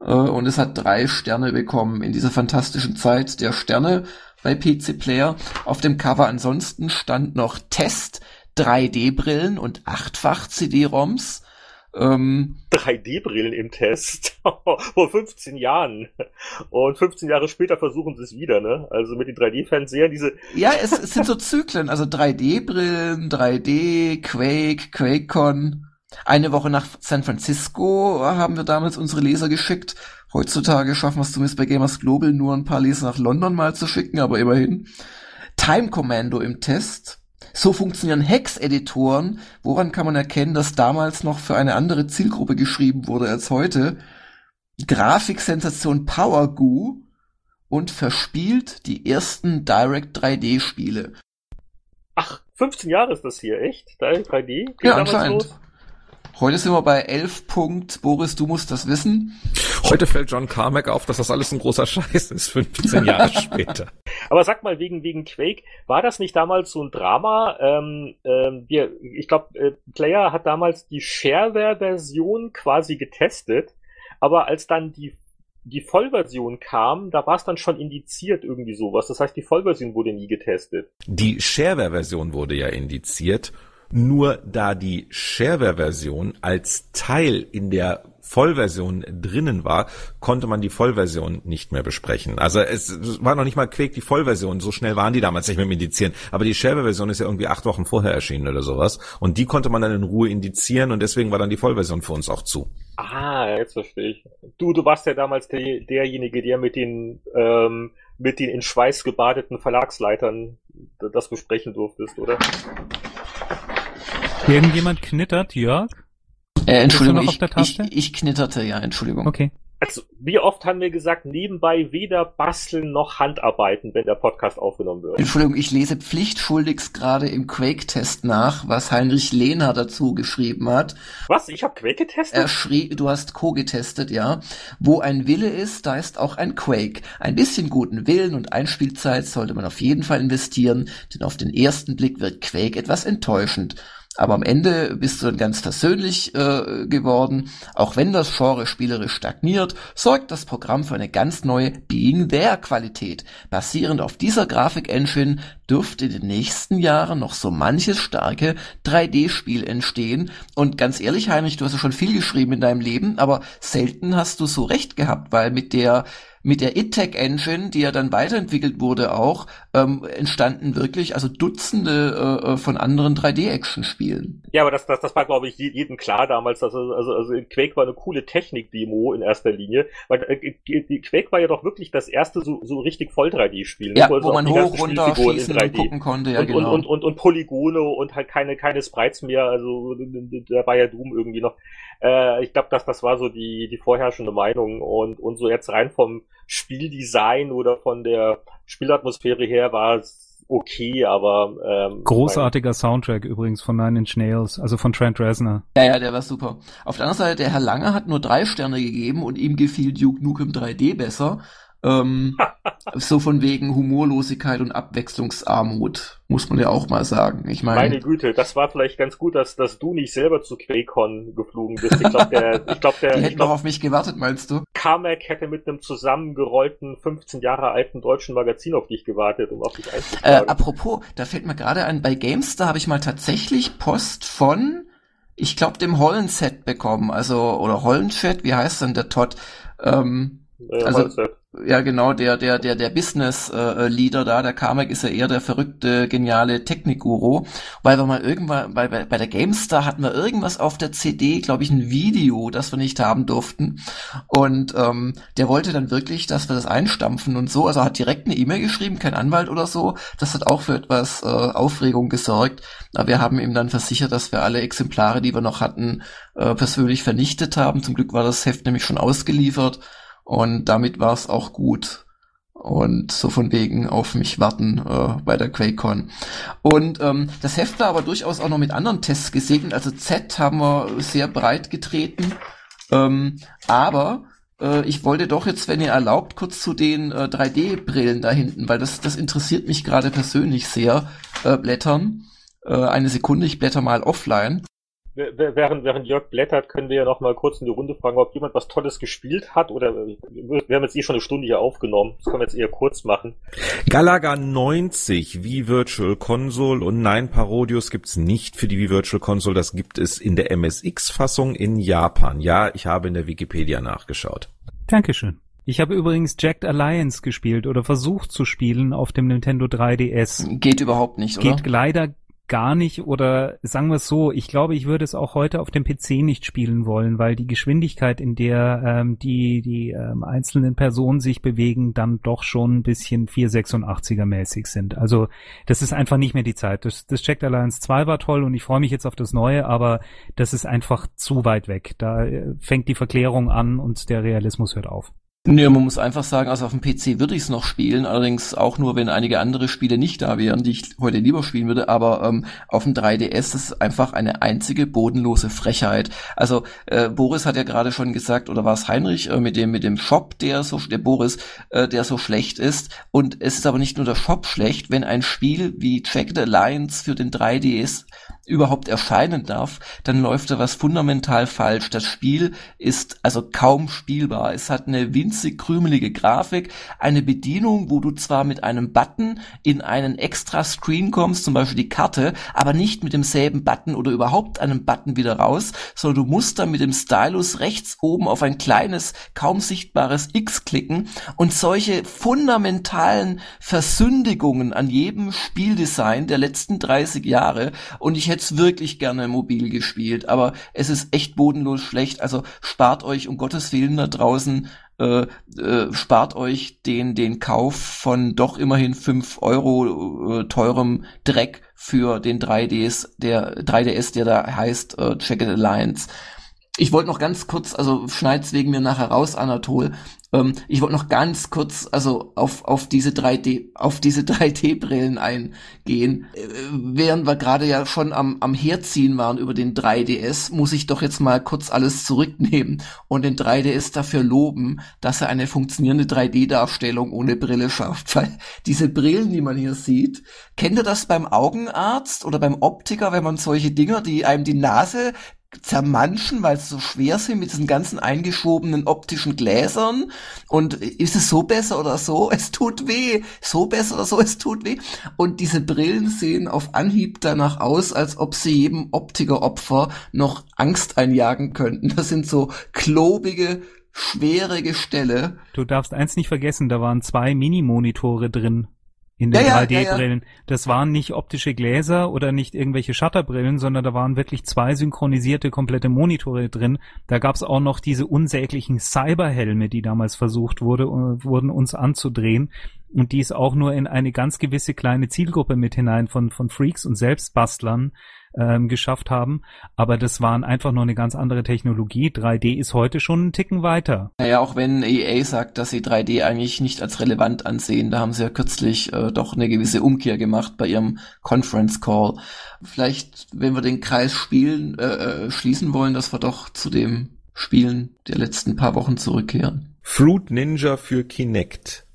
Äh, und es hat drei Sterne bekommen in dieser fantastischen Zeit der Sterne bei PC Player. Auf dem Cover ansonsten stand noch Test, 3D-Brillen und achtfach CD-ROMs. Ähm, 3D-Brillen im Test vor 15 Jahren. Und 15 Jahre später versuchen sie es wieder, ne? Also mit den 3D-Fernsehern, diese. Ja, es, es sind so Zyklen, also 3D-Brillen, 3D, Quake, QuakeCon. Eine Woche nach San Francisco haben wir damals unsere Leser geschickt. Heutzutage schaffen wir es zumindest bei Gamers Global nur ein paar Leser nach London mal zu schicken, aber immerhin. Time Commando im Test. So funktionieren Hex-Editoren. Woran kann man erkennen, dass damals noch für eine andere Zielgruppe geschrieben wurde als heute? Grafiksensation Power Goo und verspielt die ersten Direct 3D Spiele. Ach, 15 Jahre ist das hier, echt? Direct 3D? Geht ja, anscheinend. Los? Heute sind wir bei 11 Punkt. Boris, du musst das wissen. Heute fällt John Carmack auf, dass das alles ein großer Scheiß ist, 15 Jahre später. Aber sag mal, wegen, wegen Quake, war das nicht damals so ein Drama? Ähm, ähm, wir, ich glaube, äh, Player hat damals die Shareware-Version quasi getestet, aber als dann die die Vollversion kam, da war es dann schon indiziert irgendwie sowas. Das heißt, die Vollversion wurde nie getestet. Die Shareware-Version wurde ja indiziert nur da die Shareware-Version als Teil in der Vollversion drinnen war, konnte man die Vollversion nicht mehr besprechen. Also es war noch nicht mal Quake die Vollversion, so schnell waren die damals nicht mehr im Indizieren. Aber die Shareware-Version ist ja irgendwie acht Wochen vorher erschienen oder sowas. Und die konnte man dann in Ruhe indizieren und deswegen war dann die Vollversion für uns auch zu. Ah, jetzt verstehe ich. Du, du warst ja damals der, derjenige, der mit den ähm, mit den in Schweiß gebadeten Verlagsleitern das besprechen durftest, oder? Irgendjemand knittert, Jörg? Äh, Entschuldigung, ich, ich, ich knitterte, ja, Entschuldigung. Okay. Also, wie oft haben wir gesagt, nebenbei weder basteln noch Handarbeiten, wenn der Podcast aufgenommen wird? Entschuldigung, ich lese pflichtschuldigst gerade im Quake-Test nach, was Heinrich Lehner dazu geschrieben hat. Was? Ich habe Quake getestet? Er schrieb, du hast Co getestet, ja. Wo ein Wille ist, da ist auch ein Quake. Ein bisschen guten Willen und Einspielzeit sollte man auf jeden Fall investieren, denn auf den ersten Blick wird Quake etwas enttäuschend. Aber am Ende bist du dann ganz versöhnlich äh, geworden. Auch wenn das Genre spielerisch stagniert, sorgt das Programm für eine ganz neue Being There Qualität. Basierend auf dieser Grafik-Engine dürfte in den nächsten Jahren noch so manches starke 3D-Spiel entstehen. Und ganz ehrlich, Heinrich, du hast ja schon viel geschrieben in deinem Leben, aber selten hast du so recht gehabt, weil mit der mit der ITEC Engine, die ja dann weiterentwickelt wurde auch, ähm, entstanden wirklich also Dutzende äh, von anderen 3D-Action-Spielen. Ja, aber das, das, das war, glaube ich, jedem klar damals. Dass, also, also, also Quake war eine coole Technik-Demo in erster Linie. Weil äh, Quake war ja doch wirklich das erste so, so richtig voll 3D-Spiel. Ne? Ja, wo, wo man hoch, runter, schießen und gucken konnte, ja, und, genau. Und, und, und, und Polygone und halt keine, keine Sprites mehr. Also da war ja Doom irgendwie noch. Äh, ich glaube, dass das war so die, die vorherrschende Meinung. Und, und so jetzt rein vom Spieldesign oder von der Spielatmosphäre her war es okay, aber ähm, großartiger Soundtrack übrigens von Nine Inch Nails, also von Trent Reznor. Ja, ja, der war super. Auf der anderen Seite, der Herr Lange hat nur drei Sterne gegeben und ihm gefiel Duke Nukem 3D besser. Ähm, so von wegen Humorlosigkeit und Abwechslungsarmut, muss man ja auch mal sagen. Ich meine, meine Güte, das war vielleicht ganz gut, dass, dass du nicht selber zu QuakeCon geflogen bist. Ich glaube, der, ich glaube, der, die hätten glaub, noch auf mich gewartet, meinst du? Carmack hätte mit einem zusammengerollten 15 Jahre alten deutschen Magazin auf dich gewartet, um auf dich einzuschlagen. Äh, apropos, da fällt mir gerade ein, bei GameStar habe ich mal tatsächlich Post von ich glaube, dem Hollenset bekommen, also, oder Hollenchat, wie heißt denn der Todd? Ähm, ja, also. Ja, genau, der, der, der, der Business-Leader äh, da, der Carmack ist ja eher der verrückte, geniale Technikguru, weil wir mal irgendwann, bei, bei, bei der GameStar hatten wir irgendwas auf der CD, glaube ich, ein Video, das wir nicht haben durften. Und ähm, der wollte dann wirklich, dass wir das einstampfen und so, also hat direkt eine E-Mail geschrieben, kein Anwalt oder so. Das hat auch für etwas äh, Aufregung gesorgt. Aber wir haben ihm dann versichert, dass wir alle Exemplare, die wir noch hatten, äh, persönlich vernichtet haben. Zum Glück war das Heft nämlich schon ausgeliefert. Und damit war es auch gut. und so von wegen auf mich warten äh, bei der QuakeCon. Und ähm, das Heft war aber durchaus auch noch mit anderen Tests gesegnet. Also Z haben wir sehr breit getreten. Ähm, aber äh, ich wollte doch jetzt, wenn ihr erlaubt, kurz zu den äh, 3D-Brillen da hinten, weil das, das interessiert mich gerade persönlich sehr, äh, blättern. Äh, eine Sekunde, ich blätter mal offline während, während Jörg blättert, können wir ja noch mal kurz in die Runde fragen, ob jemand was Tolles gespielt hat oder wir haben jetzt eh schon eine Stunde hier aufgenommen. Das können wir jetzt eher kurz machen. Galaga 90 wie Virtual Console und nein, Parodius gibt's nicht für die wie Virtual Console. Das gibt es in der MSX-Fassung in Japan. Ja, ich habe in der Wikipedia nachgeschaut. Dankeschön. Ich habe übrigens Jacked Alliance gespielt oder versucht zu spielen auf dem Nintendo 3DS. Geht überhaupt nicht, oder? Geht leider gar nicht oder sagen wir es so, ich glaube, ich würde es auch heute auf dem PC nicht spielen wollen, weil die Geschwindigkeit, in der ähm, die, die ähm, einzelnen Personen sich bewegen, dann doch schon ein bisschen 486er mäßig sind. Also das ist einfach nicht mehr die Zeit. Das, das Checked Alliance 2 war toll und ich freue mich jetzt auf das Neue, aber das ist einfach zu weit weg. Da äh, fängt die Verklärung an und der Realismus hört auf. Nee, man muss einfach sagen, also auf dem PC würde ich es noch spielen, allerdings auch nur, wenn einige andere Spiele nicht da wären, die ich heute lieber spielen würde, aber ähm, auf dem 3DS ist einfach eine einzige bodenlose Frechheit. Also äh, Boris hat ja gerade schon gesagt, oder war es Heinrich, äh, mit dem mit dem Shop, der so, der Boris, äh, der so schlecht ist. Und es ist aber nicht nur der Shop schlecht, wenn ein Spiel wie Jagged Alliance für den 3DS überhaupt erscheinen darf, dann läuft da was fundamental falsch. Das Spiel ist also kaum spielbar. Es hat eine winzig krümelige Grafik, eine Bedienung, wo du zwar mit einem Button in einen extra Screen kommst, zum Beispiel die Karte, aber nicht mit demselben Button oder überhaupt einem Button wieder raus, sondern du musst dann mit dem Stylus rechts oben auf ein kleines, kaum sichtbares X klicken und solche fundamentalen Versündigungen an jedem Spieldesign der letzten 30 Jahre und ich hätte hätte wirklich gerne mobil gespielt, aber es ist echt bodenlos schlecht. Also spart euch um Gottes Willen da draußen, äh, äh, spart euch den, den Kauf von doch immerhin fünf Euro äh, teurem Dreck für den 3DS, der 3DS, der da heißt äh, Check Alliance. Ich wollte noch ganz kurz, also schneid's wegen mir nachher raus, Anatol. Ähm, ich wollte noch ganz kurz, also auf, auf diese 3D, auf diese 3D-Brillen eingehen. Äh, während wir gerade ja schon am, am Herziehen waren über den 3DS, muss ich doch jetzt mal kurz alles zurücknehmen und den 3DS dafür loben, dass er eine funktionierende 3D-Darstellung ohne Brille schafft. Weil diese Brillen, die man hier sieht, kennt ihr das beim Augenarzt oder beim Optiker, wenn man solche Dinger, die einem die Nase zermanschen, weil sie so schwer sind mit diesen ganzen eingeschobenen optischen Gläsern. Und ist es so besser oder so? Es tut weh. So besser oder so? Es tut weh. Und diese Brillen sehen auf Anhieb danach aus, als ob sie jedem Optikeropfer noch Angst einjagen könnten. Das sind so klobige, schwere Gestelle. Du darfst eins nicht vergessen, da waren zwei Mini-Monitore drin in den ja, 3D-Brillen. Ja, ja. Das waren nicht optische Gläser oder nicht irgendwelche Shutterbrillen, sondern da waren wirklich zwei synchronisierte komplette Monitore drin. Da gab's auch noch diese unsäglichen Cyberhelme, die damals versucht wurde, äh, wurden uns anzudrehen und die ist auch nur in eine ganz gewisse kleine Zielgruppe mit hinein von, von Freaks und Selbstbastlern ähm, geschafft haben. Aber das waren einfach nur eine ganz andere Technologie. 3D ist heute schon einen Ticken weiter. Naja, auch wenn EA sagt, dass sie 3D eigentlich nicht als relevant ansehen, da haben sie ja kürzlich äh, doch eine gewisse Umkehr gemacht bei ihrem Conference Call. Vielleicht, wenn wir den Kreis spielen, äh, äh schließen wollen, dass wir doch zu dem Spielen der letzten paar Wochen zurückkehren. Fruit Ninja für Kinect.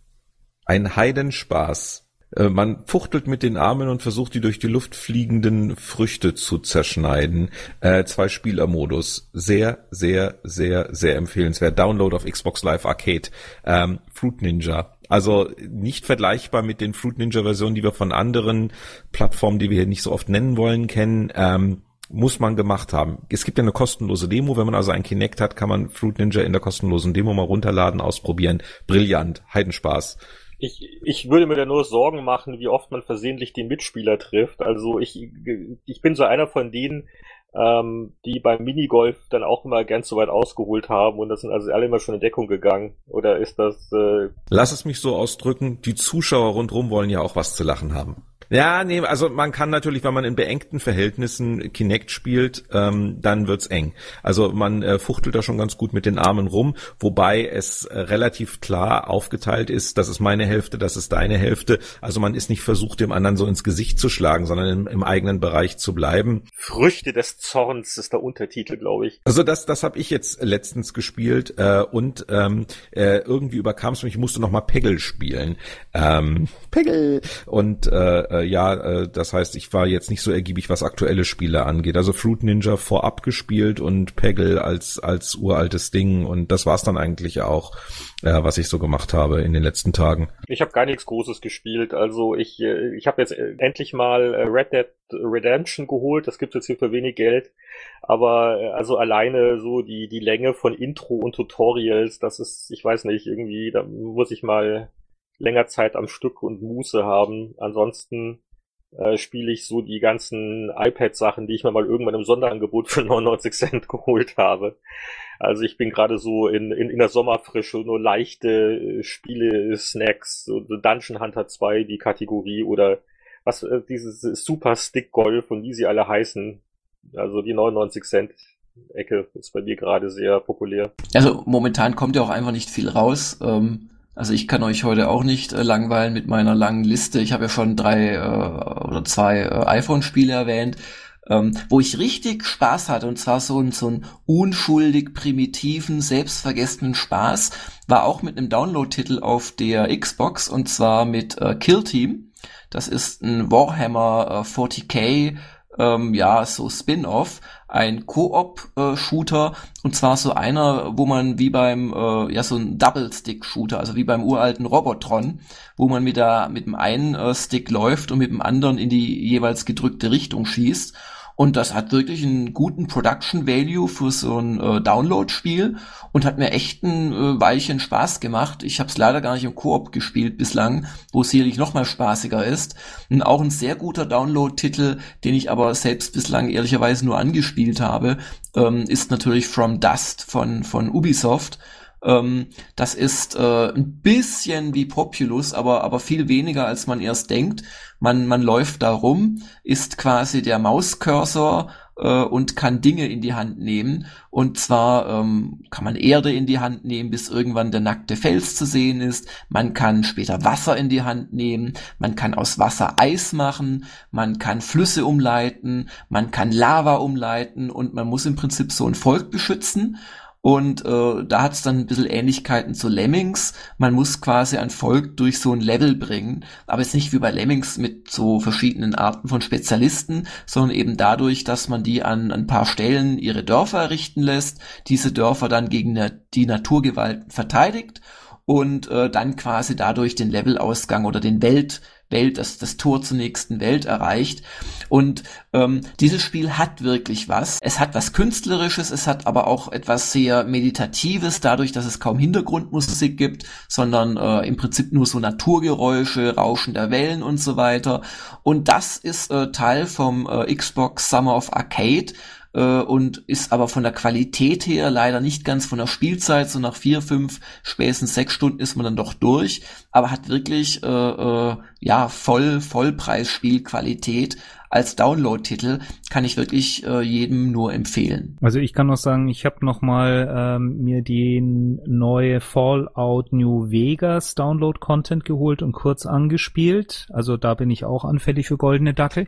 Ein Heidenspaß. Äh, man fuchtelt mit den Armen und versucht die durch die Luft fliegenden Früchte zu zerschneiden. Äh, zwei Spielermodus. Sehr, sehr, sehr, sehr empfehlenswert. Download auf Xbox Live Arcade. Ähm, Fruit Ninja. Also nicht vergleichbar mit den Fruit Ninja Versionen, die wir von anderen Plattformen, die wir hier nicht so oft nennen wollen, kennen. Ähm, muss man gemacht haben. Es gibt ja eine kostenlose Demo. Wenn man also ein Kinect hat, kann man Fruit Ninja in der kostenlosen Demo mal runterladen, ausprobieren. Brillant. Heidenspaß. Ich, ich würde mir da nur Sorgen machen, wie oft man versehentlich den Mitspieler trifft. Also ich, ich bin so einer von denen, ähm, die beim Minigolf dann auch immer ganz so weit ausgeholt haben und das sind also alle immer schon in Deckung gegangen. Oder ist das... Äh Lass es mich so ausdrücken, die Zuschauer rundherum wollen ja auch was zu lachen haben. Ja, nee, also man kann natürlich, wenn man in beengten Verhältnissen Kinect spielt, ähm, dann wird's eng. Also man äh, fuchtelt da schon ganz gut mit den Armen rum, wobei es äh, relativ klar aufgeteilt ist, das ist meine Hälfte, das ist deine Hälfte. Also man ist nicht versucht, dem anderen so ins Gesicht zu schlagen, sondern im, im eigenen Bereich zu bleiben. Früchte des Zorns ist der Untertitel, glaube ich. Also das, das habe ich jetzt letztens gespielt äh, und ähm, äh, irgendwie überkam es mich, ich musste noch mal Peggle spielen. Ähm, Peggle und äh, äh, ja, äh, das heißt, ich war jetzt nicht so ergiebig, was aktuelle Spiele angeht. Also Fruit Ninja vorab gespielt und Peggle als als uraltes Ding und das war's dann eigentlich auch, äh, was ich so gemacht habe in den letzten Tagen. Ich habe gar nichts Großes gespielt. Also ich äh, ich habe jetzt äh, endlich mal äh, Red Dead Redemption geholt. Das gibt's jetzt hier für wenig Geld. Aber äh, also alleine so die die Länge von Intro und Tutorials, das ist, ich weiß nicht, irgendwie, da muss ich mal länger Zeit am Stück und Muße haben. Ansonsten äh, spiele ich so die ganzen iPad-Sachen, die ich mir mal irgendwann im Sonderangebot für 99 Cent geholt habe. Also ich bin gerade so in, in, in der Sommerfrische, nur leichte äh, Spiele, Snacks, so Dungeon Hunter 2, die Kategorie oder was, äh, dieses Super Stick Golf und wie sie alle heißen. Also die 99 Cent Ecke ist bei mir gerade sehr populär. Also momentan kommt ja auch einfach nicht viel raus. Ähm, also ich kann euch heute auch nicht äh, langweilen mit meiner langen Liste. Ich habe ja schon drei äh, oder zwei äh, iPhone-Spiele erwähnt, ähm, wo ich richtig Spaß hatte. Und zwar so, so einen unschuldig primitiven, selbstvergessenen Spaß. War auch mit einem Download-Titel auf der Xbox und zwar mit äh, Kill Team. Das ist ein Warhammer äh, 40k ähm, ja, so Spin-off, ein Koop-Shooter und zwar so einer, wo man wie beim, äh, ja, so ein Double-Stick-Shooter, also wie beim uralten Robotron, wo man mit der, mit dem einen äh, Stick läuft und mit dem anderen in die jeweils gedrückte Richtung schießt und das hat wirklich einen guten Production Value für so ein äh, Download-Spiel und hat mir echt ein äh, Weilchen Spaß gemacht. Ich habe es leider gar nicht im Koop gespielt bislang, wo es sicherlich noch mal spaßiger ist. Und auch ein sehr guter Download-Titel, den ich aber selbst bislang ehrlicherweise nur angespielt habe, ähm, ist natürlich From Dust von, von Ubisoft. Ähm, das ist äh, ein bisschen wie Populous, aber, aber viel weniger, als man erst denkt. Man, man läuft da rum, ist quasi der Mauscursor äh, und kann Dinge in die Hand nehmen. Und zwar ähm, kann man Erde in die Hand nehmen, bis irgendwann der nackte Fels zu sehen ist. Man kann später Wasser in die Hand nehmen. Man kann aus Wasser Eis machen. Man kann Flüsse umleiten. Man kann Lava umleiten. Und man muss im Prinzip so ein Volk beschützen. Und äh, da hat es dann ein bisschen Ähnlichkeiten zu Lemmings. Man muss quasi ein Volk durch so ein Level bringen, aber jetzt nicht wie bei Lemmings mit so verschiedenen Arten von Spezialisten, sondern eben dadurch, dass man die an ein paar Stellen ihre Dörfer errichten lässt, diese Dörfer dann gegen die Naturgewalten verteidigt und äh, dann quasi dadurch den Levelausgang oder den Welt Welt, das, das Tor zur nächsten Welt erreicht. Und ähm, dieses Spiel hat wirklich was. Es hat was Künstlerisches, es hat aber auch etwas sehr Meditatives, dadurch, dass es kaum Hintergrundmusik gibt, sondern äh, im Prinzip nur so Naturgeräusche, Rauschen der Wellen und so weiter. Und das ist äh, Teil vom äh, Xbox Summer of Arcade äh, und ist aber von der Qualität her leider nicht ganz von der Spielzeit. So nach vier, fünf, spätestens sechs Stunden ist man dann doch durch, aber hat wirklich äh, äh, ja voll Vollpreisspielqualität als Download-Titel kann ich wirklich äh, jedem nur empfehlen. Also ich kann noch sagen, ich habe noch mal ähm, mir den neue Fallout New Vegas Download-Content geholt und kurz angespielt. Also da bin ich auch anfällig für goldene Dackel.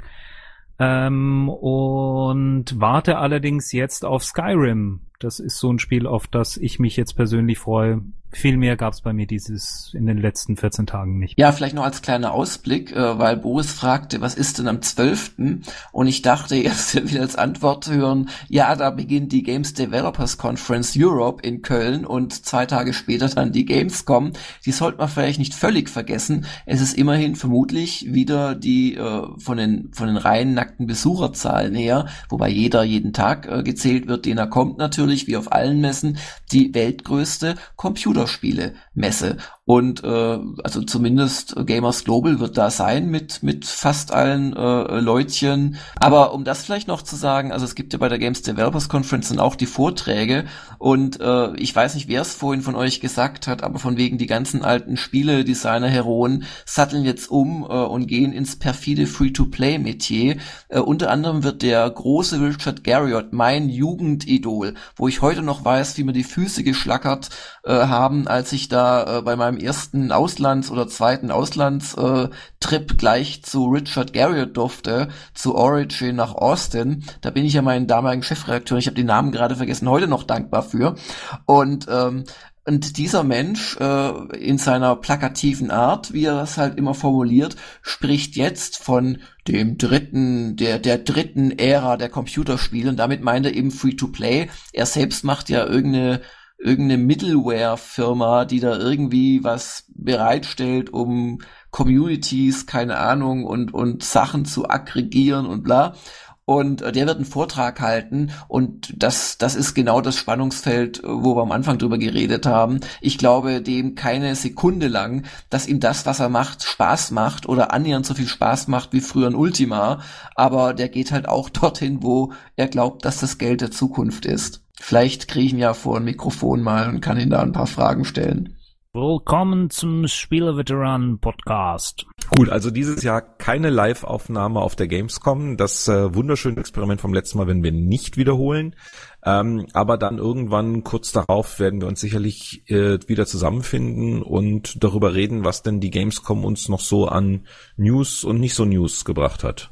Ähm, und warte allerdings jetzt auf Skyrim. Das ist so ein Spiel, auf das ich mich jetzt persönlich freue. Viel mehr gab es bei mir dieses in den letzten 14 Tagen nicht. Ja, vielleicht noch als kleiner Ausblick, äh, weil Boris fragte, was ist denn am 12.? Und ich dachte erst wieder als Antwort hören, ja, da beginnt die Games Developers Conference Europe in Köln und zwei Tage später dann die Gamescom. Die sollte man vielleicht nicht völlig vergessen. Es ist immerhin vermutlich wieder die äh, von den von den rein nackten Besucherzahlen her, wobei jeder jeden Tag äh, gezählt wird, den er kommt natürlich, wie auf allen Messen, die weltgrößte Computer Computerspiele-Messe. Und äh, also zumindest Gamers Global wird da sein mit, mit fast allen äh, Leutchen. Aber um das vielleicht noch zu sagen, also es gibt ja bei der Games Developers Conference dann auch die Vorträge und äh, ich weiß nicht, wer es vorhin von euch gesagt hat, aber von wegen die ganzen alten Spiele-Designer-Heroen satteln jetzt um äh, und gehen ins perfide Free-to-Play-Metier. Äh, unter anderem wird der große Richard Garriott, mein Jugendidol, wo ich heute noch weiß, wie mir die Füße geschlackert äh, haben, als ich da äh, bei meinem ersten Auslands- oder zweiten Auslandstrip gleich zu Richard Garriott durfte, zu Origin nach Austin. Da bin ich ja meinen damaligen Chefredakteur, ich habe den Namen gerade vergessen, heute noch dankbar für. Und ähm, und dieser Mensch äh, in seiner plakativen Art, wie er das halt immer formuliert, spricht jetzt von dem dritten, der, der dritten Ära der Computerspiele und damit meint er eben Free-to-Play. Er selbst macht ja irgendeine irgendeine Middleware-Firma, die da irgendwie was bereitstellt, um Communities, keine Ahnung, und, und Sachen zu aggregieren und bla und äh, der wird einen Vortrag halten und das, das ist genau das Spannungsfeld, wo wir am Anfang drüber geredet haben. Ich glaube dem keine Sekunde lang, dass ihm das, was er macht, Spaß macht oder annähernd so viel Spaß macht wie früher ein Ultima, aber der geht halt auch dorthin, wo er glaubt, dass das Geld der Zukunft ist. Vielleicht kriege ich ihn ja vor ein Mikrofon mal und kann ihn da ein paar Fragen stellen. Willkommen zum Spieleveteranen Podcast. Gut, also dieses Jahr keine Live-Aufnahme auf der Gamescom. Das äh, wunderschöne Experiment vom letzten Mal werden wir nicht wiederholen. Ähm, aber dann irgendwann kurz darauf werden wir uns sicherlich äh, wieder zusammenfinden und darüber reden, was denn die Gamescom uns noch so an News und nicht so News gebracht hat.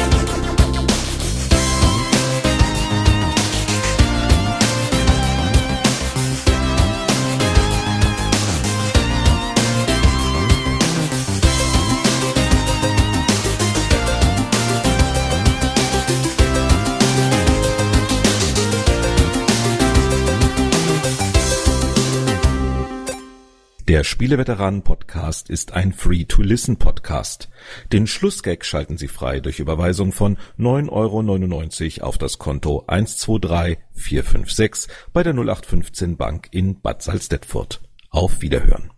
Der Spieleveteranen-Podcast ist ein Free-to-Listen-Podcast. Den Schlussgag schalten Sie frei durch Überweisung von 9,99 Euro auf das Konto 123456 bei der 0815 Bank in Bad Salzdetfurt. Auf Wiederhören